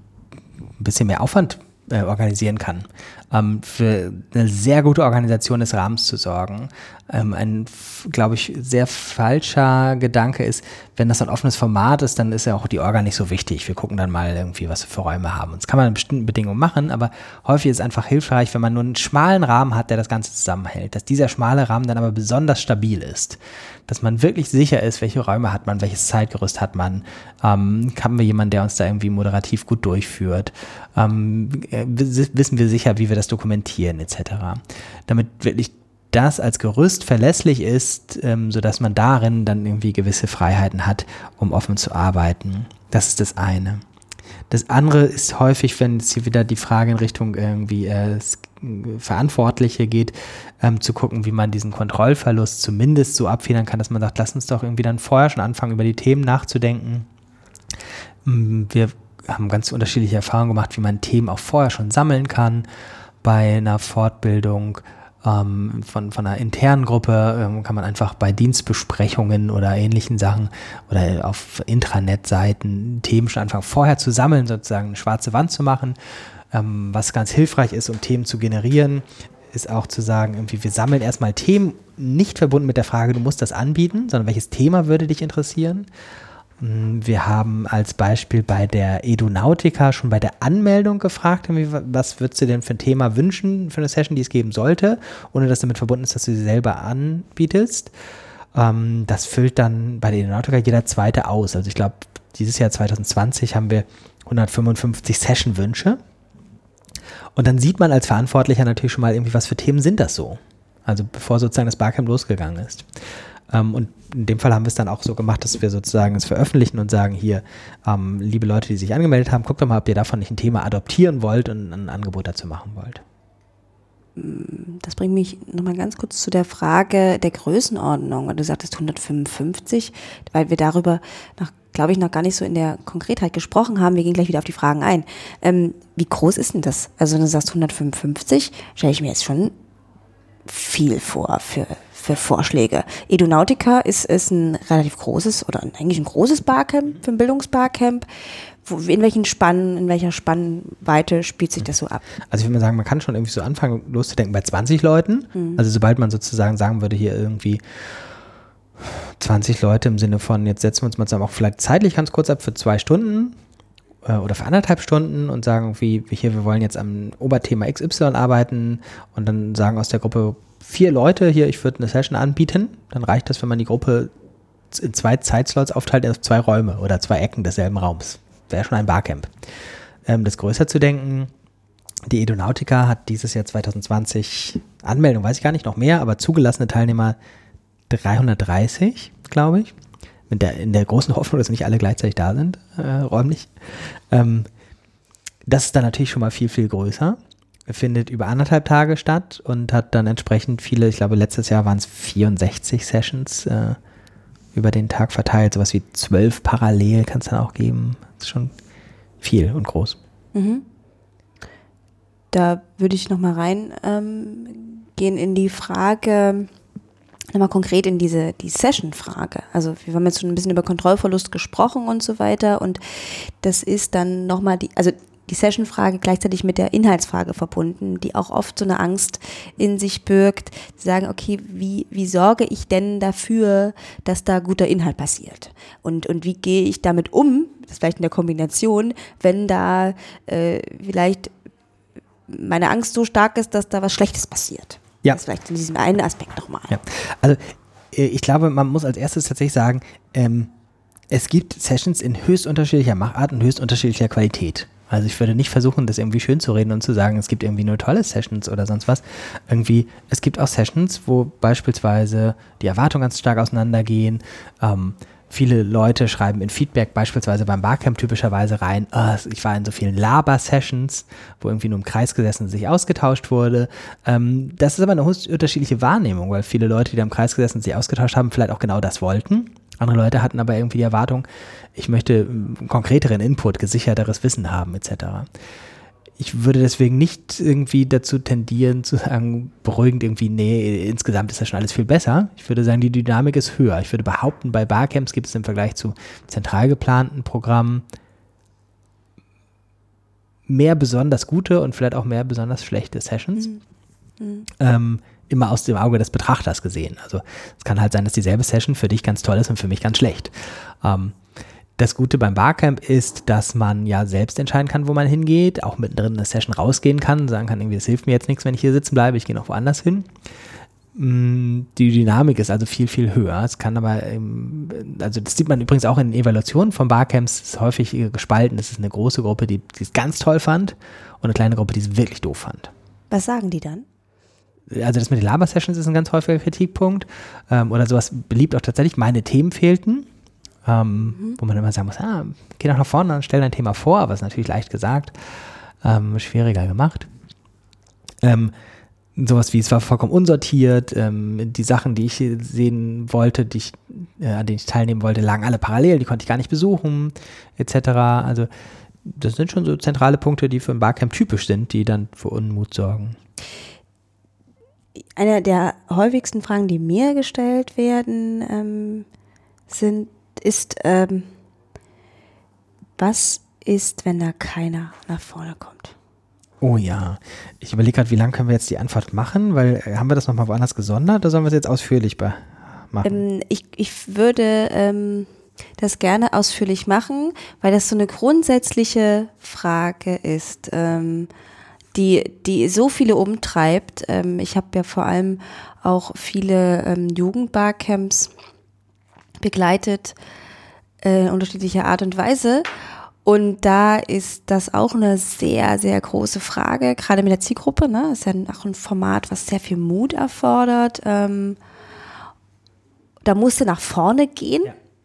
ein bisschen mehr Aufwand äh, organisieren kann. ähm, für eine sehr gute Organisation des Rahmens zu sorgen. Ähm, ein, glaube ich, sehr falscher Gedanke ist, wenn das ein offenes Format ist, dann ist ja auch die Orga nicht so wichtig. Wir gucken dann mal irgendwie, was wir für Räume haben. Und das kann man in bestimmten Bedingungen machen, aber häufig ist es einfach hilfreich, wenn man nur einen schmalen Rahmen hat, der das Ganze zusammenhält. Dass dieser schmale Rahmen dann aber besonders stabil ist dass man wirklich sicher ist, welche Räume hat man, welches Zeitgerüst hat man. Ähm, haben wir jemanden, der uns da irgendwie moderativ gut durchführt? Ähm, äh, wissen wir sicher, wie wir das dokumentieren, etc. Damit wirklich das als Gerüst verlässlich ist, ähm, sodass man darin dann irgendwie gewisse Freiheiten hat, um offen zu arbeiten. Das ist das eine. Das andere ist häufig, wenn es hier wieder die Frage in Richtung irgendwie äh, Verantwortliche geht, ähm, zu gucken, wie man diesen Kontrollverlust zumindest so abfedern kann, dass man sagt, lass uns doch irgendwie dann vorher schon anfangen, über die Themen nachzudenken. Mm, wir haben ganz unterschiedliche Erfahrungen gemacht, wie man Themen auch vorher schon sammeln kann bei einer Fortbildung ähm, von, von einer internen Gruppe ähm, kann man einfach bei Dienstbesprechungen oder ähnlichen Sachen oder auf Intranet-Seiten Themen schon anfangen vorher zu sammeln, sozusagen eine schwarze Wand zu machen. Ähm, was ganz hilfreich ist, um Themen zu generieren, ist auch zu sagen, irgendwie, wir sammeln erstmal Themen, nicht verbunden mit der Frage, du musst das anbieten, sondern welches Thema würde dich interessieren. Mm, wir haben als Beispiel bei der Edunautica schon bei der Anmeldung gefragt, was würdest du denn für ein Thema wünschen für eine Session, die es geben sollte, ohne dass damit verbunden ist, dass du sie selber anbietest. Ähm, das füllt dann bei der Edunautica jeder zweite aus. Also ich glaube, dieses Jahr 2020 haben wir 155 Session-Wünsche. Und dann sieht man als Verantwortlicher natürlich schon mal irgendwie, was für Themen sind das so. Also bevor sozusagen das Barcamp losgegangen ist. Ähm, und in dem Fall haben wir es dann auch so gemacht, dass wir sozusagen es veröffentlichen und sagen, hier, ähm, liebe Leute, die sich angemeldet haben, guckt doch mal, ob ihr davon nicht ein Thema adoptieren wollt und ein Angebot dazu machen wollt. Das bringt mich nochmal ganz kurz zu der Frage der Größenordnung. Du sagtest 155, weil wir darüber glaube ich, noch gar nicht so in der Konkretheit gesprochen haben. Wir gehen gleich wieder auf die Fragen ein. Ähm, wie groß ist denn das? Also, wenn du sagst 155, stelle ich mir jetzt schon viel vor für, für Vorschläge. Edunautica ist, ist ein relativ großes oder eigentlich ein großes Barcamp, für ein Bildungsbarcamp. Wo, in welchen Spannen, in welcher Spannweite spielt sich das so ab? Also ich würde mal sagen, man kann schon irgendwie so anfangen loszudenken bei 20 Leuten. Mhm. Also sobald man sozusagen sagen würde, hier irgendwie 20 Leute im Sinne von, jetzt setzen wir uns mal zusammen, auch vielleicht zeitlich ganz kurz ab für zwei Stunden oder für anderthalb Stunden und sagen, wie, wie hier, wir wollen jetzt am Oberthema XY arbeiten und dann sagen aus der Gruppe, vier Leute hier, ich würde eine Session anbieten, dann reicht das, wenn man die Gruppe in zwei Zeitslots aufteilt auf zwei Räume oder zwei Ecken desselben Raums. Wäre schon ein Barcamp. Ähm, das größer zu denken, die Edonautica hat dieses Jahr 2020 Anmeldung, weiß ich gar nicht, noch mehr, aber zugelassene Teilnehmer 330, glaube ich. Mit der, in der großen Hoffnung, dass nicht alle gleichzeitig da sind, äh, räumlich. Ähm, das ist dann natürlich schon mal viel, viel größer findet über anderthalb Tage statt und hat dann entsprechend viele, ich glaube letztes Jahr waren es 64 Sessions äh, über den Tag verteilt, sowas wie zwölf parallel kann es dann auch geben. Das ist schon viel und groß. Mhm. Da würde ich nochmal rein ähm, in die Frage, nochmal konkret in diese die Session-Frage. Also wir haben jetzt schon ein bisschen über Kontrollverlust gesprochen und so weiter und das ist dann nochmal die, also die Session-Frage gleichzeitig mit der Inhaltsfrage verbunden, die auch oft so eine Angst in sich birgt, zu sagen, okay, wie, wie sorge ich denn dafür, dass da guter Inhalt passiert? Und, und wie gehe ich damit um, das vielleicht in der Kombination, wenn da äh, vielleicht meine Angst so stark ist, dass da was Schlechtes passiert? Ja. Das vielleicht in diesem einen Aspekt nochmal. Ja. Also äh, ich glaube, man muss als erstes tatsächlich sagen, ähm, es gibt Sessions in höchst unterschiedlicher Machart und höchst unterschiedlicher Qualität. Also ich würde nicht versuchen, das irgendwie schön zu reden und zu sagen, es gibt irgendwie nur tolle Sessions oder sonst was. Irgendwie, es gibt auch Sessions, wo beispielsweise die Erwartungen ganz stark auseinandergehen. Ähm, viele Leute schreiben in Feedback beispielsweise beim Barcamp typischerweise rein, oh, ich war in so vielen Laber-Sessions, wo irgendwie nur im Kreis gesessen und sich ausgetauscht wurde. Ähm, das ist aber eine unterschiedliche Wahrnehmung, weil viele Leute, die da im Kreis gesessen und sich ausgetauscht haben, vielleicht auch genau das wollten. Andere Leute hatten aber irgendwie die Erwartung, ich möchte ähm, konkreteren Input, gesicherteres Wissen haben, etc. Ich würde deswegen nicht irgendwie dazu tendieren zu sagen, beruhigend irgendwie, nee, insgesamt ist das schon alles viel besser. Ich würde sagen, die Dynamik ist höher. Ich würde behaupten, bei Barcamps gibt es im Vergleich zu zentral geplanten Programmen mehr besonders gute und vielleicht auch mehr besonders schlechte Sessions. Mhm. Ähm, immer aus dem Auge des Betrachters gesehen. Also es kann halt sein, dass dieselbe Session für dich ganz toll ist und für mich ganz schlecht. Ähm, das Gute beim Barcamp ist, dass man ja selbst entscheiden kann, wo man hingeht, auch mittendrin in der Session rausgehen kann, sagen kann, irgendwie, das hilft mir jetzt nichts, wenn ich hier sitzen bleibe, ich gehe noch woanders hin. Mm, die Dynamik ist also viel, viel höher. Es kann aber, also das sieht man übrigens auch in Evaluationen von Barcamps, ist häufig gespalten. Es ist eine große Gruppe, die es ganz toll fand und eine kleine Gruppe, die es wirklich doof fand. Was sagen die dann? Also das mit den Laber-Sessions ist ein ganz häufiger Kritikpunkt. Ähm, oder sowas beliebt auch tatsächlich, meine Themen fehlten. Ähm, mhm. Wo man immer sagen muss, ah, geh doch nach vorne und stell dein Thema vor, aber ist natürlich leicht gesagt, ähm, schwieriger gemacht. Ähm, sowas wie, es war vollkommen unsortiert, ähm, die Sachen, die ich sehen wollte, die ich, äh, an denen ich teilnehmen wollte, lagen alle parallel, die konnte ich gar nicht besuchen, etc. Also das sind schon so zentrale Punkte, die für ein Barcamp typisch sind, die dann für Unmut sorgen. Eine der häufigsten Fragen, die mir gestellt werden, ähm, sind, ist, ähm, was ist, wenn da keiner nach vorne kommt? Oh ja. Ich überlege gerade, wie lange können wir jetzt die Antwort machen? Weil äh, haben wir das nochmal woanders gesondert oder sollen wir es jetzt ausführlich machen? Ähm, ich, ich würde ähm, das gerne ausführlich machen, weil das so eine grundsätzliche Frage ist, ähm, die, die so viele umtreibt. Ähm, ich habe ja vor allem auch viele ähm, Jugendbarcamps begleitet, äh, in unterschiedlicher Art und Weise. Und da ist das auch eine sehr, sehr große Frage, gerade mit der Zielgruppe. Ne? Ist ja auch ein Format, was sehr viel Mut erfordert. Ähm, da musste nach vorne gehen.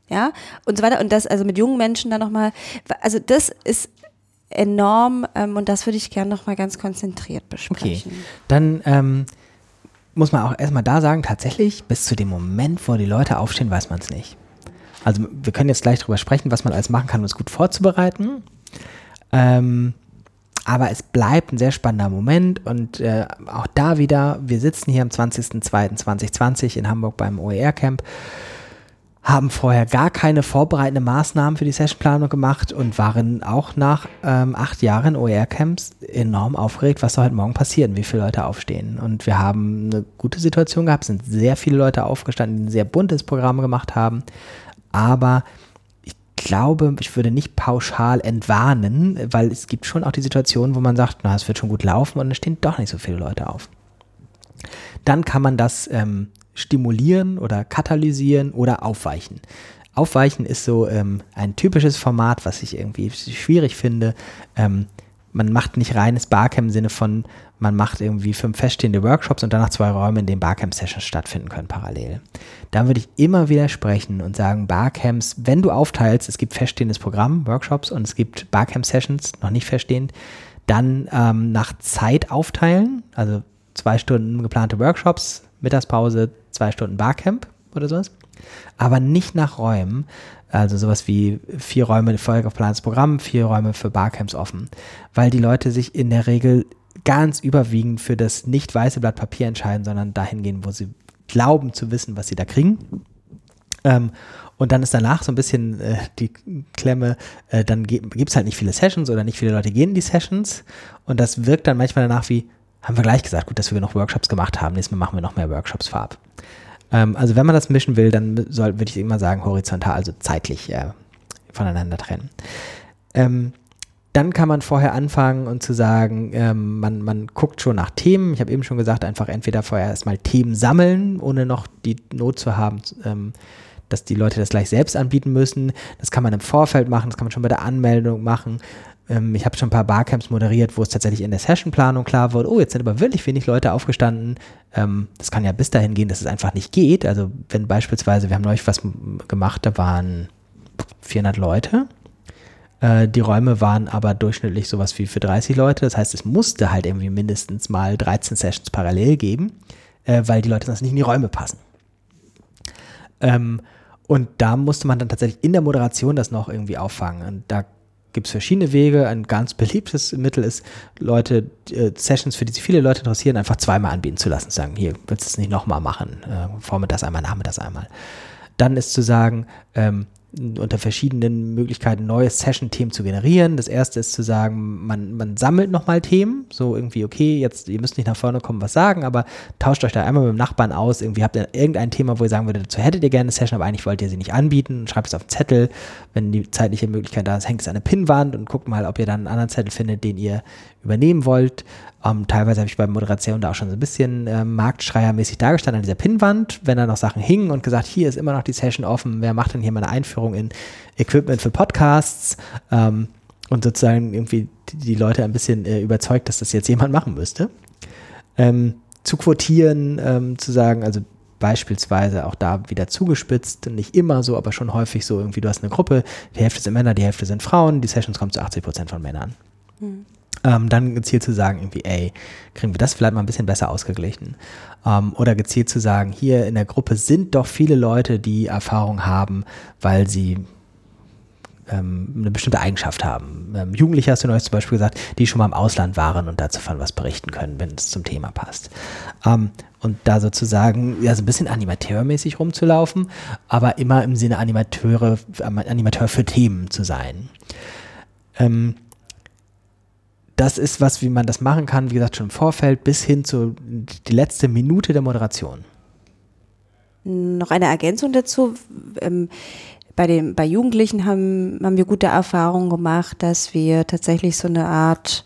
Ja. ja. und so weiter. Und das, also mit jungen Menschen dann nochmal, also das ist enorm ähm, und das würde ich gerne nochmal ganz konzentriert besprechen. Okay, dann ähm, muss man auch erstmal da sagen, tatsächlich, bis zu dem Moment, wo die Leute aufstehen, weiß man es nicht. Also wir können jetzt gleich darüber sprechen, was man alles machen kann, um es gut vorzubereiten. Ähm, aber es bleibt ein sehr spannender Moment und äh, auch da wieder, wir sitzen hier am 20.02.2020 in Hamburg beim OER-Camp, haben vorher gar keine vorbereitenden Maßnahmen für die Sessionplanung gemacht und waren auch nach ähm, acht Jahren OER-Camps enorm aufgeregt, was soll heute Morgen passieren, wie viele Leute aufstehen. Und wir haben eine gute Situation gehabt, sind sehr viele Leute aufgestanden, die ein sehr buntes Programm gemacht haben aber ich glaube, ich würde nicht pauschal entwarnen, weil es gibt schon auch die Situation, wo man sagt, na, es wird schon gut laufen und es stehen doch nicht so viele Leute auf. Dann kann man das ähm, stimulieren oder katalysieren oder aufweichen. Aufweichen ist so ähm, ein typisches Format, was ich irgendwie schwierig finde. Ähm, man macht nicht reines Barcamp im Sinne von, man macht irgendwie fünf feststehende Workshops und danach zwei Räume, in denen Barcamp-Sessions stattfinden können parallel. Da würde ich immer widersprechen und sagen, Barcamps, wenn du aufteilst, es gibt feststehendes Programm, Workshops und es gibt Barcamp-Sessions, noch nicht feststehend, dann ähm, nach Zeit aufteilen, also zwei Stunden geplante Workshops, Mittagspause, zwei Stunden Barcamp oder sowas. Aber nicht nach Räumen, also sowas wie vier Räume vorher geplantes Programm, vier Räume für Barcamps offen, weil die Leute sich in der Regel ganz überwiegend für das nicht weiße Blatt Papier entscheiden, sondern dahin gehen, wo sie glauben zu wissen, was sie da kriegen. Ähm, und dann ist danach so ein bisschen äh, die Klemme, äh, dann gibt es halt nicht viele Sessions oder nicht viele Leute gehen in die Sessions. Und das wirkt dann manchmal danach wie, haben wir gleich gesagt, gut, dass wir noch Workshops gemacht haben, nächstes Mal machen wir noch mehr Workshops vorab. Ähm, also wenn man das mischen will, dann würde ich immer sagen, horizontal, also zeitlich äh, voneinander trennen. Ähm, dann kann man vorher anfangen und zu sagen, ähm, man, man guckt schon nach Themen. Ich habe eben schon gesagt, einfach entweder vorher erstmal Themen sammeln, ohne noch die Not zu haben, ähm, dass die Leute das gleich selbst anbieten müssen. Das kann man im Vorfeld machen, das kann man schon bei der Anmeldung machen. Ähm, ich habe schon ein paar Barcamps moderiert, wo es tatsächlich in der Sessionplanung klar wurde, oh, jetzt sind aber wirklich wenig Leute aufgestanden. Ähm, das kann ja bis dahin gehen, dass es einfach nicht geht. Also wenn beispielsweise, wir haben neulich was gemacht, da waren 400 Leute äh, die Räume waren aber durchschnittlich sowas wie für 30 Leute. Das heißt, es musste halt irgendwie mindestens mal 13 Sessions parallel geben, äh, weil die Leute sonst nicht in die Räume passen. Ähm, und da musste man dann tatsächlich in der Moderation das noch irgendwie auffangen. Und da gibt es verschiedene Wege. Ein ganz beliebtes Mittel ist, Leute, äh, Sessions, für die sich viele Leute interessieren, einfach zweimal anbieten zu lassen. Sagen, hier, willst du es nicht nochmal machen? Äh, vormittags einmal, nachmittags einmal. Dann ist zu sagen, ähm, unter verschiedenen Möglichkeiten neue Session-Themen zu generieren. Das erste ist zu sagen, man, man sammelt nochmal Themen, so irgendwie, okay, jetzt, ihr müsst nicht nach vorne kommen, was sagen, aber tauscht euch da einmal mit dem Nachbarn aus, irgendwie habt ihr irgendein Thema, wo ihr sagen würdet, dazu hättet ihr gerne eine Session, aber eigentlich wollt ihr sie nicht anbieten, schreibt es auf den Zettel, wenn die zeitliche Möglichkeit da ist, hängt es an eine Pinnwand und guckt mal, ob ihr dann einen anderen Zettel findet, den ihr übernehmen wollt. Ähm, teilweise habe ich bei Moderation da auch schon so ein bisschen äh, marktschreiermäßig dargestanden an dieser Pinnwand, wenn da noch Sachen hingen und gesagt, hier ist immer noch die Session offen, wer macht denn hier mal eine Einführung in Equipment für Podcasts? Ähm, und sozusagen irgendwie die, Leute ein bisschen äh, überzeugt, dass das jetzt jemand machen müsste. Ähm, zu quotieren, ähm, zu sagen, also beispielsweise auch da wieder zugespitzt, nicht immer so, aber schon häufig so irgendwie, du hast eine Gruppe, die Hälfte sind Männer, die Hälfte sind Frauen, die Sessions kommen zu 80 Prozent von Männern. Mhm ähm, dann gezielt zu sagen, irgendwie, ey, kriegen wir das vielleicht mal ein bisschen besser ausgeglichen. Ähm, oder gezielt zu sagen, hier in der Gruppe sind doch viele Leute, die Erfahrung haben, weil sie ähm, eine bestimmte Eigenschaft haben. Ähm, Jugendliche hast du neulich zum Beispiel gesagt, die schon mal im Ausland waren und dazu von was berichten können, wenn es zum Thema passt. Ähm, und da sozusagen ja so ein bisschen animateurmäßig rumzulaufen, aber immer im Sinne Animateure, Animateur für Themen zu sein. Ähm, das ist was, wie man das machen kann, wie gesagt, schon im Vorfeld bis hin zu die letzte Minute der Moderation. Noch eine Ergänzung dazu. Ähm, bei, den, bei Jugendlichen haben, haben wir gute Erfahrungen gemacht, dass wir tatsächlich so eine Art,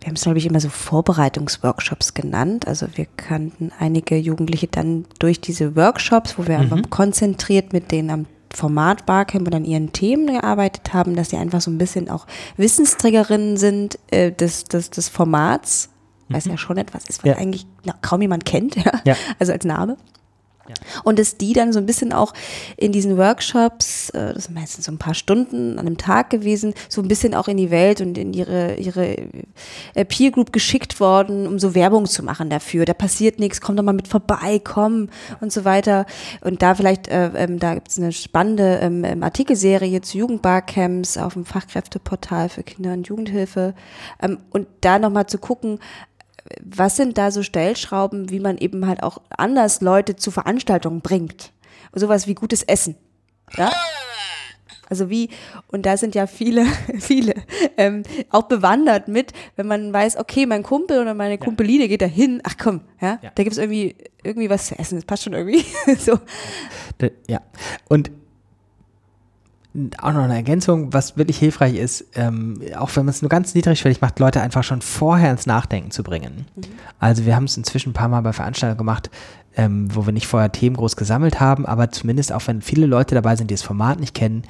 wir haben es, glaube ich, immer so Vorbereitungsworkshops genannt. Also wir kannten einige Jugendliche dann durch diese Workshops, wo wir mhm. einfach konzentriert mit denen am Format Barcamp und an ihren Themen gearbeitet haben, dass sie einfach so ein bisschen auch Wissensträgerinnen sind äh, des, des, des Formats, was mhm. ja schon etwas ist, was ja. eigentlich kaum jemand kennt, ja? ja. also als Name. Und dass die dann so ein bisschen auch in diesen Workshops, äh, das sind meistens so ein paar Stunden an einem Tag gewesen, so ein bisschen auch in die Welt und in ihre, ihre äh, Peer Group geschickt worden, um so Werbung zu machen dafür. Da passiert nichts, komm doch mal mit vorbei, komm und so weiter. Und da vielleicht, äh, ähm, da gibt es eine spannende ähm, ähm, Artikelserie zu Jugendbarcamps auf dem Fachkräfteportal für Kinder- und Jugendhilfe. Ähm, und da nochmal zu gucken, was sind da so Stellschrauben, wie man eben halt auch anders Leute zu Veranstaltungen bringt? Sowas wie gutes Essen. Ja? Also wie, und da sind ja viele, <laughs> viele ähm, auch bewandert mit, wenn man weiß, okay, mein Kumpel oder meine Kumpeline geht da hin, ach komm, ja, ja. da gibt es irgendwie, irgendwie was zu essen, das passt schon irgendwie. <laughs> so. Ja, und auch noch eine Ergänzung, was wirklich hilfreich ist, ähm, auch wenn man es nur ganz niedrigschwellig macht, Leute einfach schon vorher ins Nachdenken zu bringen. Mhm. Also wir haben es inzwischen ein paar Mal bei Veranstaltungen gemacht, ähm, wo wir nicht vorher Themen groß gesammelt haben, aber zumindest auch wenn viele Leute dabei sind, die das Format nicht kennen,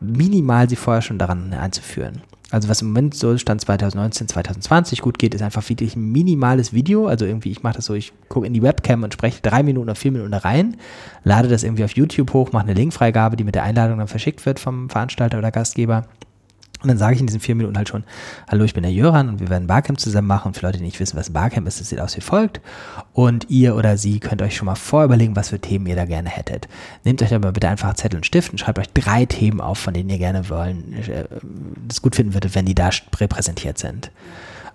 minimal sie vorher schon daran einzuführen. Also was im Moment so Stand 2019, 2020 gut geht, ist einfach wirklich ein minimales Video. Also irgendwie, ich mache das so, ich gucke in die Webcam und spreche drei Minuten oder vier Minuten rein, lade das irgendwie auf YouTube hoch, mache eine Linkfreigabe, die mit der Einladung dann verschickt wird vom Veranstalter oder Gastgeber und dann sage ich in diesen vier Minuten halt schon, hallo, ich bin der Jöran und wir werden Barcamp zusammen machen. Für Leute, die nicht wissen, was Barcamp ist, das sieht aus wie folgt. Und ihr oder sie könnt euch schon mal vorüberlegen, was für Themen ihr da gerne hättet. Nehmt euch aber bitte einfach Zettel und Stift und schreibt euch drei Themen auf, von denen ihr gerne wollen, äh, das gut finden würdet, wenn die da repräsentiert sind.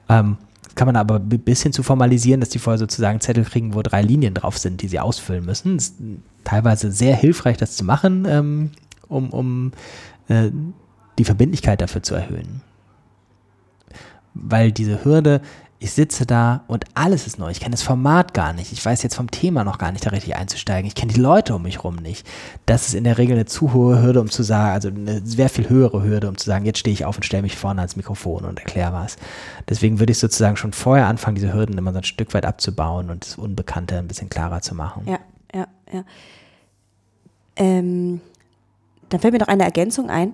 Ähm, kann man aber ein bisschen zu formalisieren, dass die vorher sozusagen Zettel kriegen, wo drei Linien drauf sind, die sie ausfüllen müssen. Das ist teilweise sehr hilfreich, das zu machen, ähm, um, um äh, die Verbindlichkeit dafür zu erhöhen. Weil diese Hürde, ich sitze da und alles ist neu. Ich kenne das Format gar nicht. Ich weiß jetzt vom Thema noch gar nicht, da richtig einzusteigen. Ich kenne die Leute um mich rum nicht. Das ist in der Regel eine zu hohe Hürde, um zu sagen, also eine sehr viel höhere Hürde, um zu sagen, jetzt stehe ich auf und stelle mich vorne ans Mikrofon und erkläre was. Deswegen würde ich sozusagen schon vorher anfangen, diese Hürden immer so ein Stück weit abzubauen und das Unbekannte ein bisschen klarer zu machen. Ja, ja, ja. Ähm, dann fällt mir noch eine Ergänzung ein.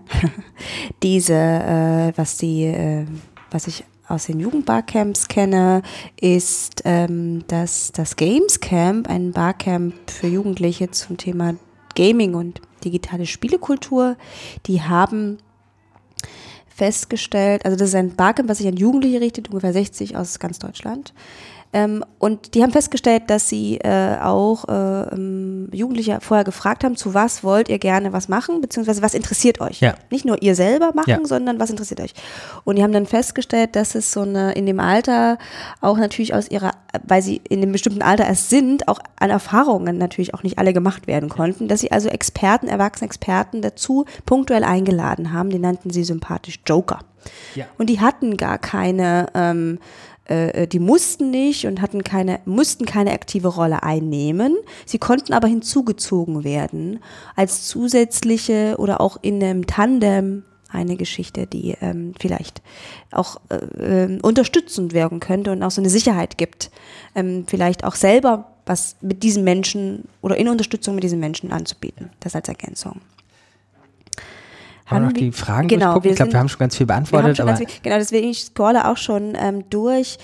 <laughs> Diese, äh, was die, äh, was ich aus den Jugendbarcamps kenne, ist ähm, dass das Games Camp, ein Barcamp für Jugendliche zum Thema Gaming und digitale Spielekultur. Die haben festgestellt, also das ist ein Barcamp, was sich an Jugendliche richtet, ungefähr 60 aus ganz Deutschland. Ähm, und die haben festgestellt, dass sie äh, auch äh, ähm, Jugendliche vorher gefragt haben, zu was wollt ihr gerne was machen, beziehungsweise was interessiert euch? Ja. Nicht nur ihr selber machen, Ja. sondern was interessiert euch? Und die haben dann festgestellt, dass es so eine in dem Alter auch natürlich aus ihrer, weil sie in dem bestimmten Alter erst sind, auch an Erfahrungen natürlich auch nicht alle gemacht werden konnten, dass sie also Experten, erwachsene Experten dazu punktuell eingeladen haben, die nannten sie sympathisch Joker. Ja. Und die hatten gar keine, ähm, äh, die mussten nicht und hatten keine, mussten keine aktive Rolle einnehmen. Sie konnten aber hinzugezogen werden als zusätzliche oder auch in einem Tandem eine Geschichte, die ähm, vielleicht auch äh, ähm, unterstützend wirken könnte und auch so eine Sicherheit gibt, ähm, vielleicht auch selber was mit diesen Menschen oder in Unterstützung mit diesen Menschen anzubieten. Das als Ergänzung. Haben wir noch wir- die Fragen genau, durchgucken? Ich glaube, wir haben schon ganz viel beantwortet, aber viel, genau, deswegen ich scrolle auch schon ähm, durch.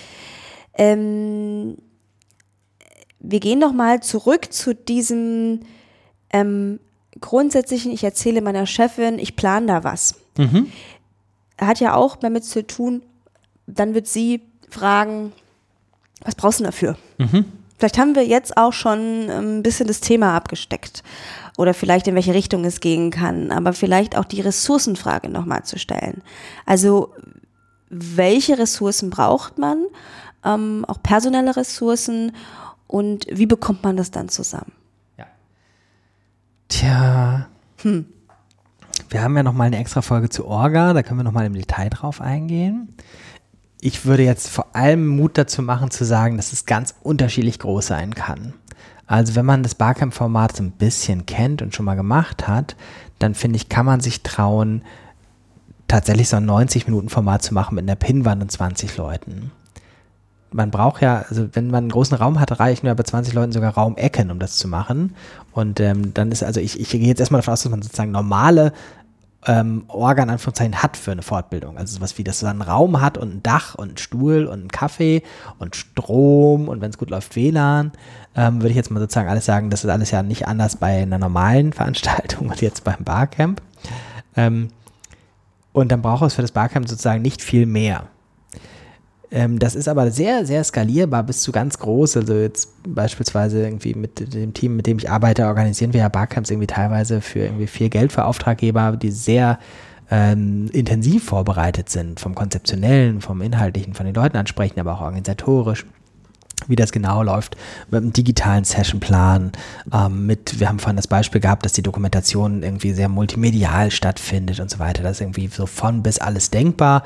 Ähm, wir gehen noch mal zurück zu diesem ähm, grundsätzlichen, ich erzähle meiner Chefin, ich plane da was. Mhm. Hat ja auch damit zu tun, dann wird sie fragen, was brauchst du dafür? Mhm. Vielleicht haben wir jetzt auch schon ähm, ein bisschen das Thema abgesteckt oder vielleicht in welche Richtung es gehen kann, aber vielleicht auch die Ressourcenfrage nochmal zu stellen. Also welche Ressourcen braucht man, ähm, auch personelle Ressourcen und wie bekommt man das dann zusammen? Tja. Hm. Wir haben ja noch mal eine extra Folge zu Orga, da können wir noch mal im Detail drauf eingehen. Ich würde jetzt vor allem Mut dazu machen, zu sagen, dass es ganz unterschiedlich groß sein kann. Also wenn man das Barcamp-Format so ein bisschen kennt und schon mal gemacht hat, dann finde ich, kann man sich trauen, tatsächlich so ein 90-Minuten-Format zu machen mit einer Pinnwand und 20 Leuten. Man braucht ja, also wenn man einen großen Raum hat, reichen ja bei 20 Leuten sogar Raumecken, um das zu machen. Und ähm, dann ist also, ich, ich gehe jetzt erstmal davon aus, dass man sozusagen normale ähm, Orga in Anführungszeichen hat für eine Fortbildung. Also sowas wie, dass man einen Raum hat und ein Dach und einen Stuhl und einen Kaffee und Strom und wenn es gut läuft WLAN, ähm, würde ich jetzt mal sozusagen alles sagen, das ist alles ja nicht anders bei einer normalen <laughs> Veranstaltung und jetzt beim Barcamp. Ähm, und dann braucht es für das Barcamp sozusagen nicht viel mehr. Ähm, das ist aber sehr, sehr skalierbar bis zu ganz groß. Also jetzt beispielsweise irgendwie mit dem Team, mit dem ich arbeite, organisieren wir ja Barcamps irgendwie teilweise für irgendwie viel Geld für Auftraggeber, die sehr ähm, intensiv vorbereitet sind, vom konzeptionellen, vom inhaltlichen, von den Leuten ansprechen, aber auch organisatorisch wie das genau läuft, mit einem digitalen Sessionplan, ähm, mit, wir haben vorhin das Beispiel gehabt, dass die Dokumentation irgendwie sehr multimedial stattfindet und so weiter. Das ist irgendwie so von bis alles denkbar.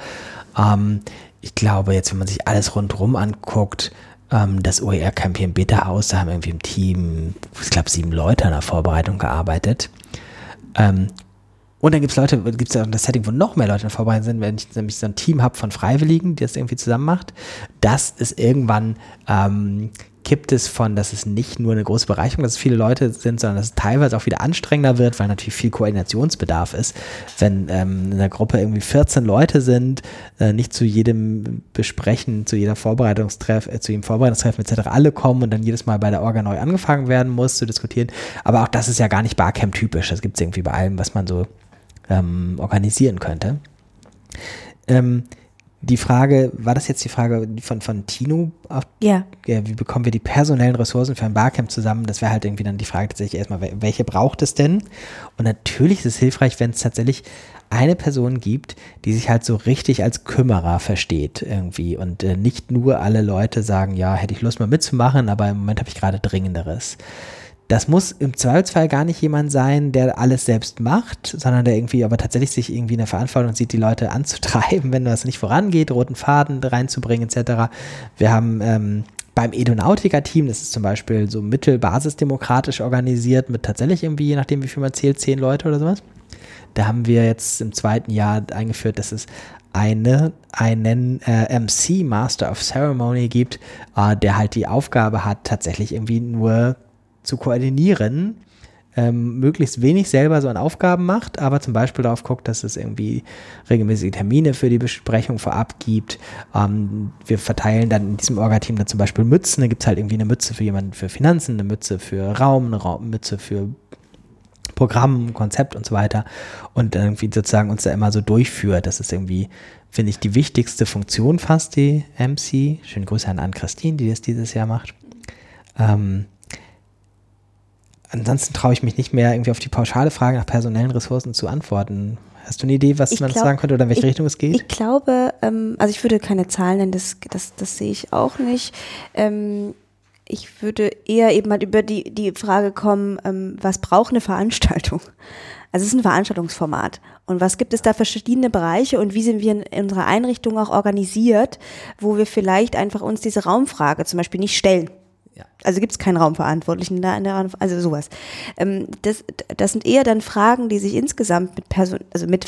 Ähm, ich glaube, jetzt, wenn man sich alles rundherum anguckt, ähm, das OER-Camp hier im Beta-Haus, da haben irgendwie im Team, ich glaube, sieben Leute an der Vorbereitung gearbeitet. Und dann gibt es Leute, gibt es ja das Setting, wo noch mehr Leute Vorbereitung sind, wenn ich nämlich so ein Team habe von Freiwilligen, die das irgendwie zusammen macht. Das ist irgendwann, ähm, kippt es von, dass es nicht nur eine große Bereicherung, dass es viele Leute sind, sondern dass es teilweise auch wieder anstrengender wird, weil natürlich viel Koordinationsbedarf ist. Wenn ähm, in der Gruppe irgendwie 14 Leute sind, äh, nicht zu jedem Besprechen, zu jeder Vorbereitungstreff, äh, zu jedem Vorbereitungstreffen etc. alle kommen und dann jedes Mal bei der Orga neu angefangen werden muss zu diskutieren. Aber auch das ist ja gar nicht Barcamp-typisch. Das gibt es irgendwie bei allem, was man so ähm, organisieren könnte. Ähm, die Frage, war das jetzt die Frage von, von Tino? Auf, Ja. äh, wie bekommen wir die personellen Ressourcen für ein Barcamp zusammen? Das wäre halt irgendwie dann die Frage tatsächlich erstmal, wel- welche braucht es denn? Und natürlich ist es hilfreich, wenn es tatsächlich eine Person gibt, die sich halt so richtig als Kümmerer versteht irgendwie und äh, nicht nur alle Leute sagen, ja, hätte ich Lust mal mitzumachen, aber im Moment habe ich gerade Dringenderes. Das muss im Zweifelsfall gar nicht jemand sein, der alles selbst macht, sondern der irgendwie aber tatsächlich sich irgendwie in der Verantwortung sieht, die Leute <laughs> anzutreiben, wenn das nicht vorangeht, roten Faden reinzubringen etc. Wir haben ähm, beim Edonautica-Team, das ist zum Beispiel so mittelbasisdemokratisch organisiert, mit tatsächlich irgendwie, je nachdem wie viel man zählt, zehn Leute oder sowas. Da haben wir jetzt im zweiten Jahr eingeführt, dass es eine, einen äh, MC, Master of Ceremony, gibt, äh, der halt die Aufgabe hat, tatsächlich irgendwie nur zu koordinieren, ähm, möglichst wenig selber so an Aufgaben macht, aber zum Beispiel darauf guckt, dass es irgendwie regelmäßige Termine für die Besprechung vorab gibt. Ähm, wir verteilen dann in diesem Orga-Team dann zum Beispiel Mützen. Da gibt es halt irgendwie eine Mütze für jemanden für Finanzen, eine Mütze für Raum, eine Raum Mütze für Programm, Konzept und so weiter und irgendwie sozusagen uns da immer so durchführt. Das ist irgendwie, finde ich, die wichtigste Funktion fast, die MC. Schöne Grüße an Anne-Christine, die das dieses Jahr macht. Ähm, ansonsten traue ich mich nicht mehr, irgendwie auf die pauschale Frage nach personellen Ressourcen zu antworten. Hast du eine Idee, was Ich man glaub- sagen könnte oder in welche ich- Richtung es geht? Ich glaube, ähm, also ich würde keine Zahlen nennen, das, das, das sehe ich auch nicht. Ähm, ich würde eher eben mal über die, die Frage kommen, ähm, was braucht eine Veranstaltung? Also es ist ein Veranstaltungsformat. Und was gibt es da verschiedene Bereiche und wie sind wir in unserer Einrichtung auch organisiert, wo wir vielleicht einfach uns diese Raumfrage zum Beispiel nicht stellen? Ja. Also gibt es keinen Raumverantwortlichen da in der, also sowas. Ähm, das, das sind eher dann Fragen, die sich insgesamt mit Person, also mit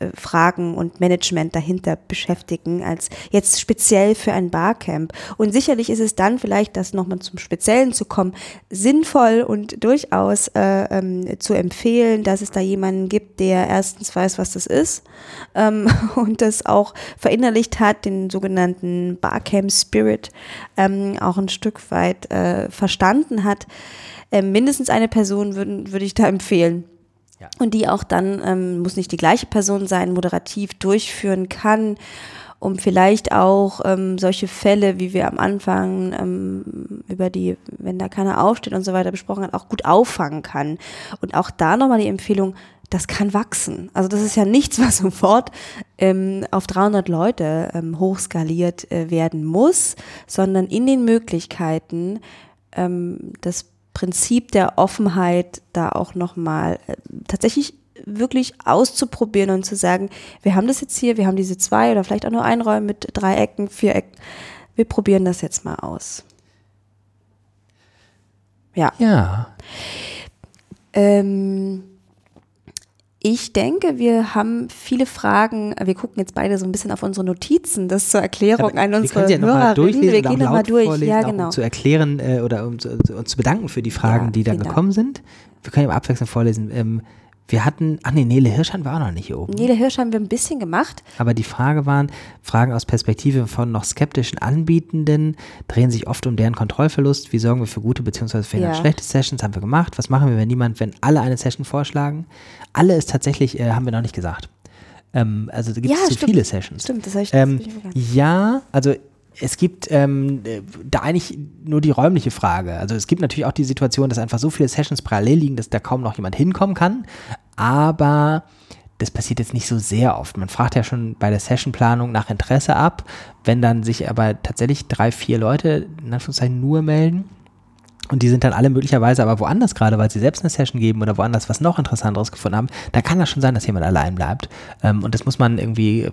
Veranstaltungsfragen und Management dahinter beschäftigen, als jetzt speziell für ein Barcamp. Und sicherlich ist es dann vielleicht, das nochmal zum Speziellen zu kommen, sinnvoll und durchaus äh, ähm, zu empfehlen, dass es da jemanden gibt, der erstens weiß, was das ist ähm, <laughs> und das auch verinnerlicht hat, den sogenannten Barcamp Spirit ähm, auch ein Stück weit äh, verstanden hat. Ähm, mindestens eine Person würden, würde ich da empfehlen. Und die auch dann, ähm, muss nicht die gleiche Person sein, moderativ durchführen kann, um vielleicht auch ähm, solche Fälle, wie wir am Anfang ähm, über die, wenn da keiner aufsteht und so weiter besprochen hat, auch gut auffangen kann. Und auch da nochmal die Empfehlung, das kann wachsen. Also das ist ja nichts, was sofort ähm, auf 300 Leute ähm, hochskaliert äh, werden muss, sondern in den Möglichkeiten ähm, das Prinzip der Offenheit da auch nochmal äh, tatsächlich wirklich auszuprobieren und zu sagen, wir haben das jetzt hier, wir haben diese zwei oder vielleicht auch nur ein Räume mit drei Ecken, vier Ecken. Wir probieren das jetzt mal aus. Ja. Ja. Ähm, ich denke, wir haben viele Fragen. Wir gucken jetzt beide so ein bisschen auf unsere Notizen, das zur Erklärung an wir unsere sie ja Hörerinnen. Wir gehen nochmal durch. vorlesen, Ja, genau. um zu erklären äh, oder um zu, uns zu bedanken für die Fragen, Ja, die dann vielen Dank. gekommen sind. Wir können ja abwechselnd vorlesen. Ähm, wir hatten, ach nee, Nele Hirschan war auch noch nicht hier oben. Nele Hirsch haben wir ein bisschen gemacht. Aber die Frage waren, Fragen aus Perspektive von noch skeptischen Anbietenden drehen sich oft um deren Kontrollverlust. Wie sorgen wir für gute bzw. verhindern Ja. schlechte Sessions? Haben wir gemacht. Was machen wir, wenn niemand, wenn alle eine Session vorschlagen? Alle ist tatsächlich, äh, haben wir noch nicht gesagt. Ähm, also gibt es Ja, zu stimmt. viele Sessions. Stimmt, das habe ich, Ähm, ja, also es gibt ähm, äh, da eigentlich nur die räumliche Frage. Also es gibt natürlich auch die Situation, dass einfach so viele Sessions parallel liegen, dass da kaum noch jemand hinkommen kann. Aber das passiert jetzt nicht so sehr oft. Man fragt ja schon bei der Sessionplanung nach Interesse ab. Wenn dann sich aber tatsächlich drei, vier Leute in Anführungszeichen nur melden, und die sind dann alle möglicherweise aber woanders gerade, weil sie selbst eine Session geben oder woanders was noch Interessanteres gefunden haben, da kann das schon sein, dass jemand allein bleibt. Ähm, und das muss man irgendwie,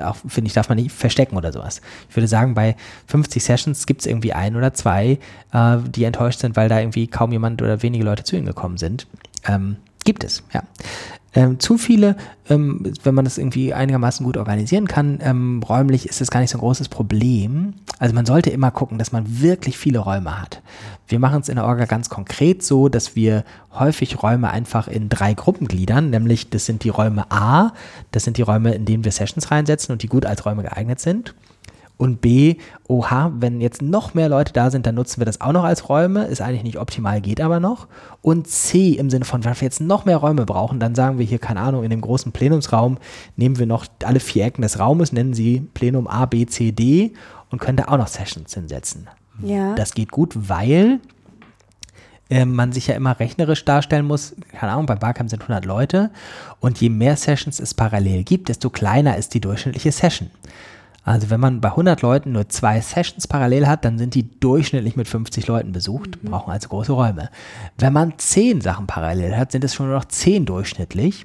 auch finde ich, darf man nicht verstecken oder sowas. Ich würde sagen, bei 50 Sessions gibt es irgendwie ein oder zwei, äh, die enttäuscht sind, weil da irgendwie kaum jemand oder wenige Leute zu ihnen gekommen sind. Ähm, gibt es, ja. Ähm, zu viele, ähm, wenn man das irgendwie einigermaßen gut organisieren kann, ähm, räumlich ist das gar nicht so ein großes Problem. Also man sollte immer gucken, dass man wirklich viele Räume hat. Wir machen es in der Orga ganz konkret so, dass wir häufig Räume einfach in drei Gruppen gliedern, nämlich das sind die Räume A, das sind die Räume, in denen wir Sessions reinsetzen und die gut als Räume geeignet sind. Und B, oha, wenn jetzt noch mehr Leute da sind, dann nutzen wir das auch noch als Räume. Ist eigentlich nicht optimal, geht aber noch. Und C, im Sinne von, wenn wir jetzt noch mehr Räume brauchen, dann sagen wir hier, keine Ahnung, in dem großen Plenumsraum nehmen wir noch alle vier Ecken des Raumes, nennen sie Plenum A, B, C, D und können da auch noch Sessions hinsetzen. Ja. Das geht gut, weil äh, man sich ja immer rechnerisch darstellen muss. Keine Ahnung, bei Barcamp sind 100 Leute und je mehr Sessions es parallel gibt, desto kleiner ist die durchschnittliche Session. Also wenn man bei 100 Leuten nur zwei Sessions parallel hat, dann sind die durchschnittlich mit 50 Leuten besucht, brauchen also große Räume. Wenn man 10 Sachen parallel hat, sind es schon nur noch 10 durchschnittlich.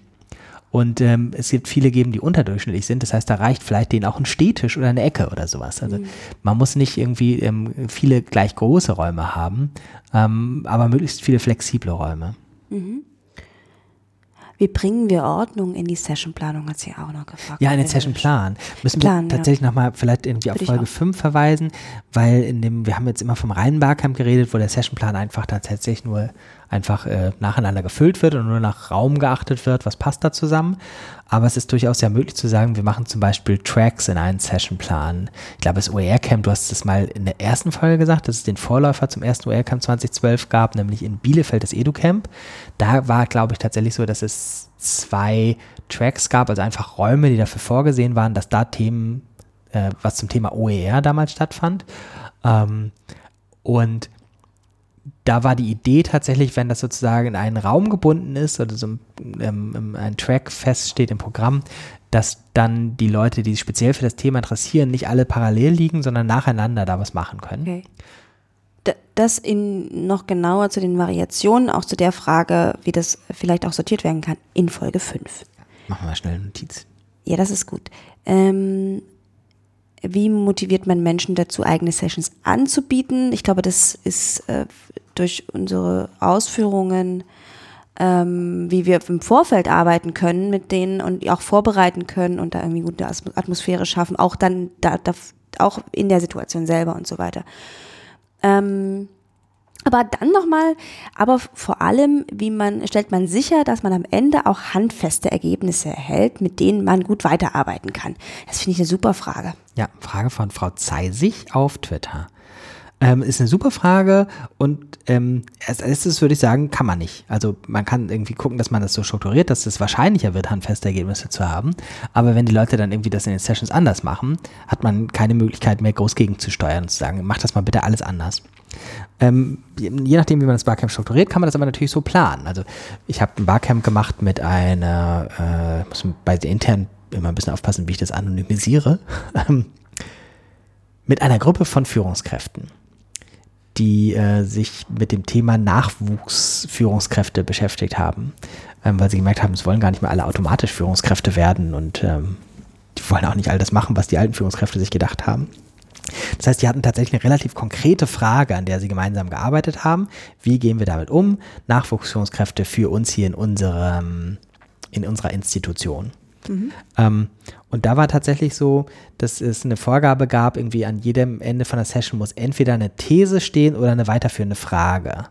Und ähm, es gibt viele geben, die unterdurchschnittlich sind. Das heißt, da reicht vielleicht denen auch ein Stehtisch oder eine Ecke oder sowas. Also man muss nicht irgendwie ähm, viele gleich große Räume haben, ähm, aber möglichst viele flexible Räume. Wie bringen wir Ordnung in die Sessionplanung, hat sie auch noch gefragt. Ja, in den Nele Session Hirsch. Plan. Müssen Plan, wir ja. tatsächlich nochmal vielleicht irgendwie auf Würde ich Folge auch. 5 verweisen, weil in dem, wir haben jetzt immer vom reinen Barcamp geredet, wo der Sessionplan einfach tatsächlich nur einfach äh, nacheinander gefüllt wird und nur nach Raum geachtet wird, was passt da zusammen. Aber es ist durchaus ja möglich zu sagen, wir machen zum Beispiel Tracks in einen Sessionplan. Ich glaube, das OER-Camp, du hast es mal in der ersten Folge gesagt, dass es den Vorläufer zum ersten OER-Camp 2012 gab, nämlich in Bielefeld das EduCamp. Da war, glaube ich, tatsächlich so, dass es zwei Tracks gab, also einfach Räume, die dafür vorgesehen waren, dass da Themen, äh, was zum Thema OER damals stattfand. Ähm, und da war die Idee tatsächlich, wenn das sozusagen in einen Raum gebunden ist oder so ähm, ein Track feststeht im Programm, dass dann die Leute, die sich speziell für das Thema interessieren, nicht alle parallel liegen, sondern nacheinander da was machen können. Okay. Das in noch genauer zu den Variationen, auch zu der Frage, wie das vielleicht auch sortiert werden kann, in Folge 5. Machen wir schnell eine Notiz. Ja, das ist gut. Ähm, wie motiviert man Menschen dazu, eigene Sessions anzubieten? Ich glaube, das ist äh, durch unsere Ausführungen, ähm, wie wir im Vorfeld arbeiten können mit denen und auch vorbereiten können und da irgendwie gute Atmosphäre schaffen, auch dann da, da auch in der Situation selber und so weiter. Ähm, aber dann nochmal, aber vor allem, wie man, stellt man sicher, dass man am Ende auch handfeste Ergebnisse erhält, mit denen man gut weiterarbeiten kann. Das finde ich eine super Frage. Ja, Frage von Frau Zeisig auf Twitter. Ähm, ist eine super Frage und ähm, als erstes würde ich sagen, kann man nicht. Also man kann irgendwie gucken, dass man das so strukturiert, dass es wahrscheinlicher wird, handfeste Ergebnisse zu haben. Aber wenn die Leute dann irgendwie das in den Sessions anders machen, hat man keine Möglichkeit mehr groß gegenzusteuern und zu sagen, mach das mal bitte alles anders. Ähm, je nachdem, wie man das Barcamp strukturiert, kann man das aber natürlich so planen. Also ich habe ein Barcamp gemacht mit einer, äh, muss bei der intern immer ein bisschen aufpassen, wie ich das anonymisiere, <laughs> mit einer Gruppe von Führungskräften die äh, sich mit dem Thema Nachwuchsführungskräfte beschäftigt haben, ähm, weil sie gemerkt haben, es wollen gar nicht mehr alle automatisch Führungskräfte werden und ähm, die wollen auch nicht all das machen, was die alten Führungskräfte sich gedacht haben. Das heißt, die hatten tatsächlich eine relativ konkrete Frage, an der sie gemeinsam gearbeitet haben. Wie gehen wir damit um? Nachwuchsführungskräfte für uns hier in unserem, in unserer Institution. Mhm. Ähm, und da war tatsächlich so, dass es eine Vorgabe gab, irgendwie an jedem Ende von der Session muss entweder eine These stehen oder eine weiterführende Frage.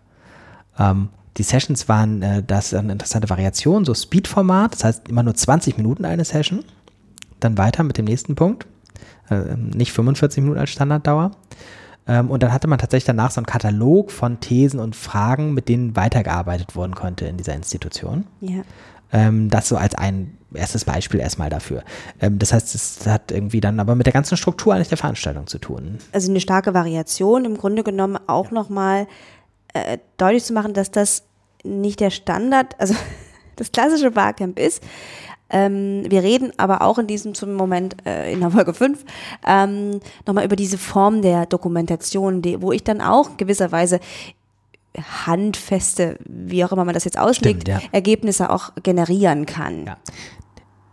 Ähm, die Sessions waren, äh, das eine interessante Variation, so Speed-Format, das heißt immer nur 20 Minuten eine Session. Dann weiter mit dem nächsten Punkt. Äh, nicht 45 Minuten als Standarddauer. Ähm, und dann hatte man tatsächlich danach so einen Katalog von Thesen und Fragen, mit denen weitergearbeitet worden konnte in dieser Institution. Ja. Ähm, das so als ein erstes Beispiel erstmal dafür. Ähm, das heißt, es hat irgendwie dann aber mit der ganzen Struktur eigentlich der Veranstaltung zu tun. Also eine starke Variation, im Grunde genommen auch ja. nochmal äh, deutlich zu machen, dass das nicht der Standard, also <laughs> das klassische Barcamp ist. Ähm, wir reden aber auch in diesem zum Moment äh, in der Folge 5 ähm, nochmal über diese Form der Dokumentation, die, wo ich dann auch gewisserweise handfeste, wie auch immer man das jetzt auslegt, Stimmt, ja. Ergebnisse auch generieren kann. Ja.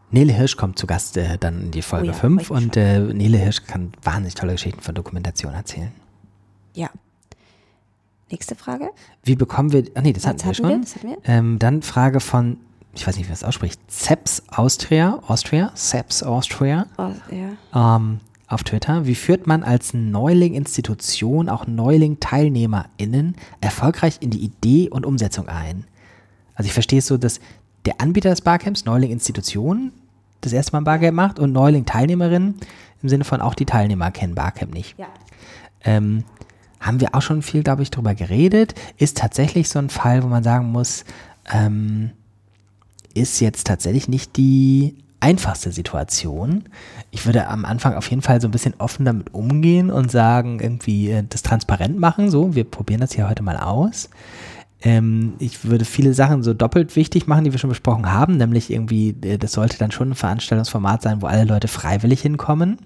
Nele Hirsch kommt zu Gast äh, dann in die Folge 5 oh ja, und äh, Nele Hirsch kann wahnsinnig tolle Geschichten von Dokumentation erzählen. Ja. Nächste Frage. Wie bekommen wir, ach nee, das hatten wir schon. Wir, hatten wir. Ähm, dann Frage von, ich weiß nicht, wie man das ausspricht, Zeps Austria, Austria, Zeps Austria. Oh, ja. Ähm, auf Twitter. Wie führt man als Neuling-Institution auch Neuling-TeilnehmerInnen erfolgreich in die Idee und Umsetzung ein? Also ich verstehe es so, dass der Anbieter des Barcamps, Neuling-Institution, das erste Mal ein Barcamp macht und Neuling-Teilnehmerinnen im Sinne von auch die Teilnehmer kennen Barcamp nicht. Ja. Ähm, haben wir auch schon viel, glaube ich, darüber geredet. Ist tatsächlich so ein Fall, wo man sagen muss, ähm, ist jetzt tatsächlich nicht die einfachste Situation. Ich würde am Anfang auf jeden Fall so ein bisschen offen damit umgehen und sagen, irgendwie äh, das transparent machen. So, wir probieren das hier heute mal aus. Ähm, ich würde viele Sachen so doppelt wichtig machen, die wir schon besprochen haben, nämlich irgendwie, äh, das sollte dann schon ein Veranstaltungsformat sein, wo alle Leute freiwillig hinkommen.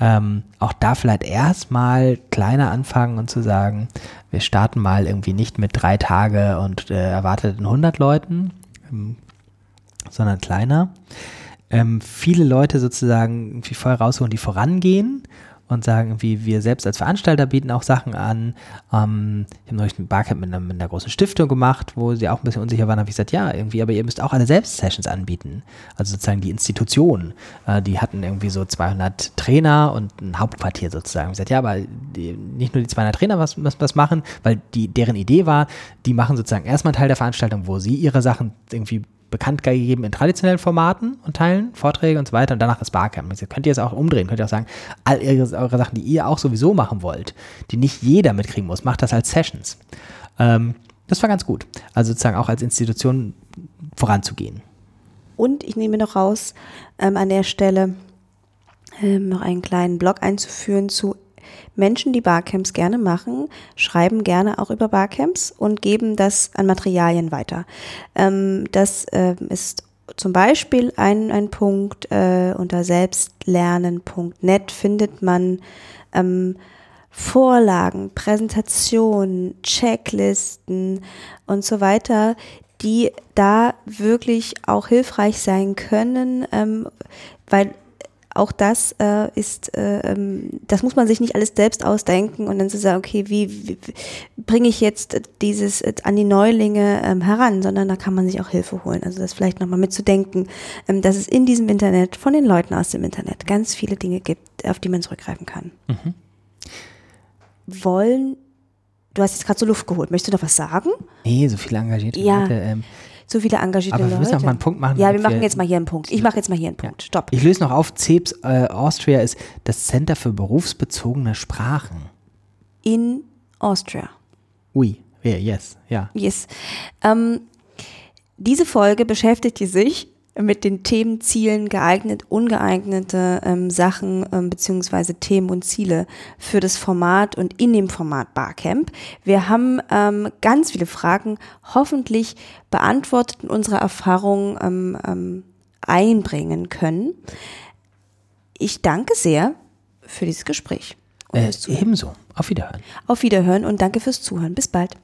Ähm, auch da vielleicht erstmal kleiner anfangen und zu sagen, wir starten mal irgendwie nicht mit drei Tage und äh, erwarteten 100 Leuten, ähm, sondern kleiner. Ähm, viele Leute sozusagen irgendwie voll rausholen, die vorangehen und sagen, irgendwie, wir selbst als Veranstalter bieten auch Sachen an. Ähm, ich habe neulich ein Barcamp mit einer, mit einer, großen Stiftung gemacht, wo sie auch ein bisschen unsicher waren, habe ich gesagt, ja, irgendwie, aber ihr müsst auch alle selbst Sessions anbieten. Also sozusagen die Institution, äh, die hatten irgendwie so 200 Trainer und ein Hauptquartier sozusagen. Ich gesagt, ja, aber die, nicht nur die 200 Trainer was, was, was machen, weil die, deren Idee war, die machen sozusagen erstmal Teil der Veranstaltung, wo sie ihre Sachen irgendwie bekannt gegeben in traditionellen Formaten und Teilen, Vorträge und so weiter und danach das Barcamp. Also könnt ihr es auch umdrehen, könnt ihr auch sagen, all eure, eure, Sachen, die ihr auch sowieso machen wollt, die nicht jeder mitkriegen muss, macht das als Sessions. Ähm, das war ganz gut. Also sozusagen auch als Institution voranzugehen. Und ich nehme noch raus, ähm, an der Stelle ähm, noch einen kleinen Blog einzuführen zu Menschen, die Barcamps gerne machen, schreiben gerne auch über Barcamps und geben das an Materialien weiter. Ähm, das äh, ist zum Beispiel ein, ein Punkt äh, unter selbstlernen.net findet man ähm, Vorlagen, Präsentationen, Checklisten und so weiter, die da wirklich auch hilfreich sein können, ähm, weil auch das äh, ist, äh, ähm, das muss man sich nicht alles selbst ausdenken und dann zu sagen, okay, wie, wie bringe ich jetzt dieses äh, an die Neulinge ähm, heran, sondern da kann man sich auch Hilfe holen. Also das vielleicht nochmal mitzudenken, ähm, dass es in diesem Internet von den Leuten aus dem Internet ganz viele Dinge gibt, auf die man zurückgreifen kann. Mhm. Wollen Du hast jetzt gerade so Luft geholt. Möchtest du noch was sagen? Nee, so viele engagierte ja. Leute. Ähm, so viele engagierte aber Leute. wir müssen auch mal einen Punkt machen. Ja, wir machen wir jetzt mal hier einen Punkt. Ich mache jetzt mal hier einen Punkt. Stopp. Ich löse noch auf. CEPS äh, Austria ist das Center für berufsbezogene Sprachen. In Austria. Oui, yeah, yes, ja. Yes. Ähm, diese Folge beschäftigte sich mit den Themenzielen geeignet, ungeeignete ähm, Sachen ähm, beziehungsweise Themen und Ziele für das Format und in dem Format Barcamp. Wir haben ähm, ganz viele Fragen hoffentlich beantwortet und unsere Erfahrungen ähm, ähm, einbringen können. Ich danke sehr für dieses Gespräch. Äh, ebenso. Auf Wiederhören. Auf Wiederhören und danke fürs Zuhören. Bis bald.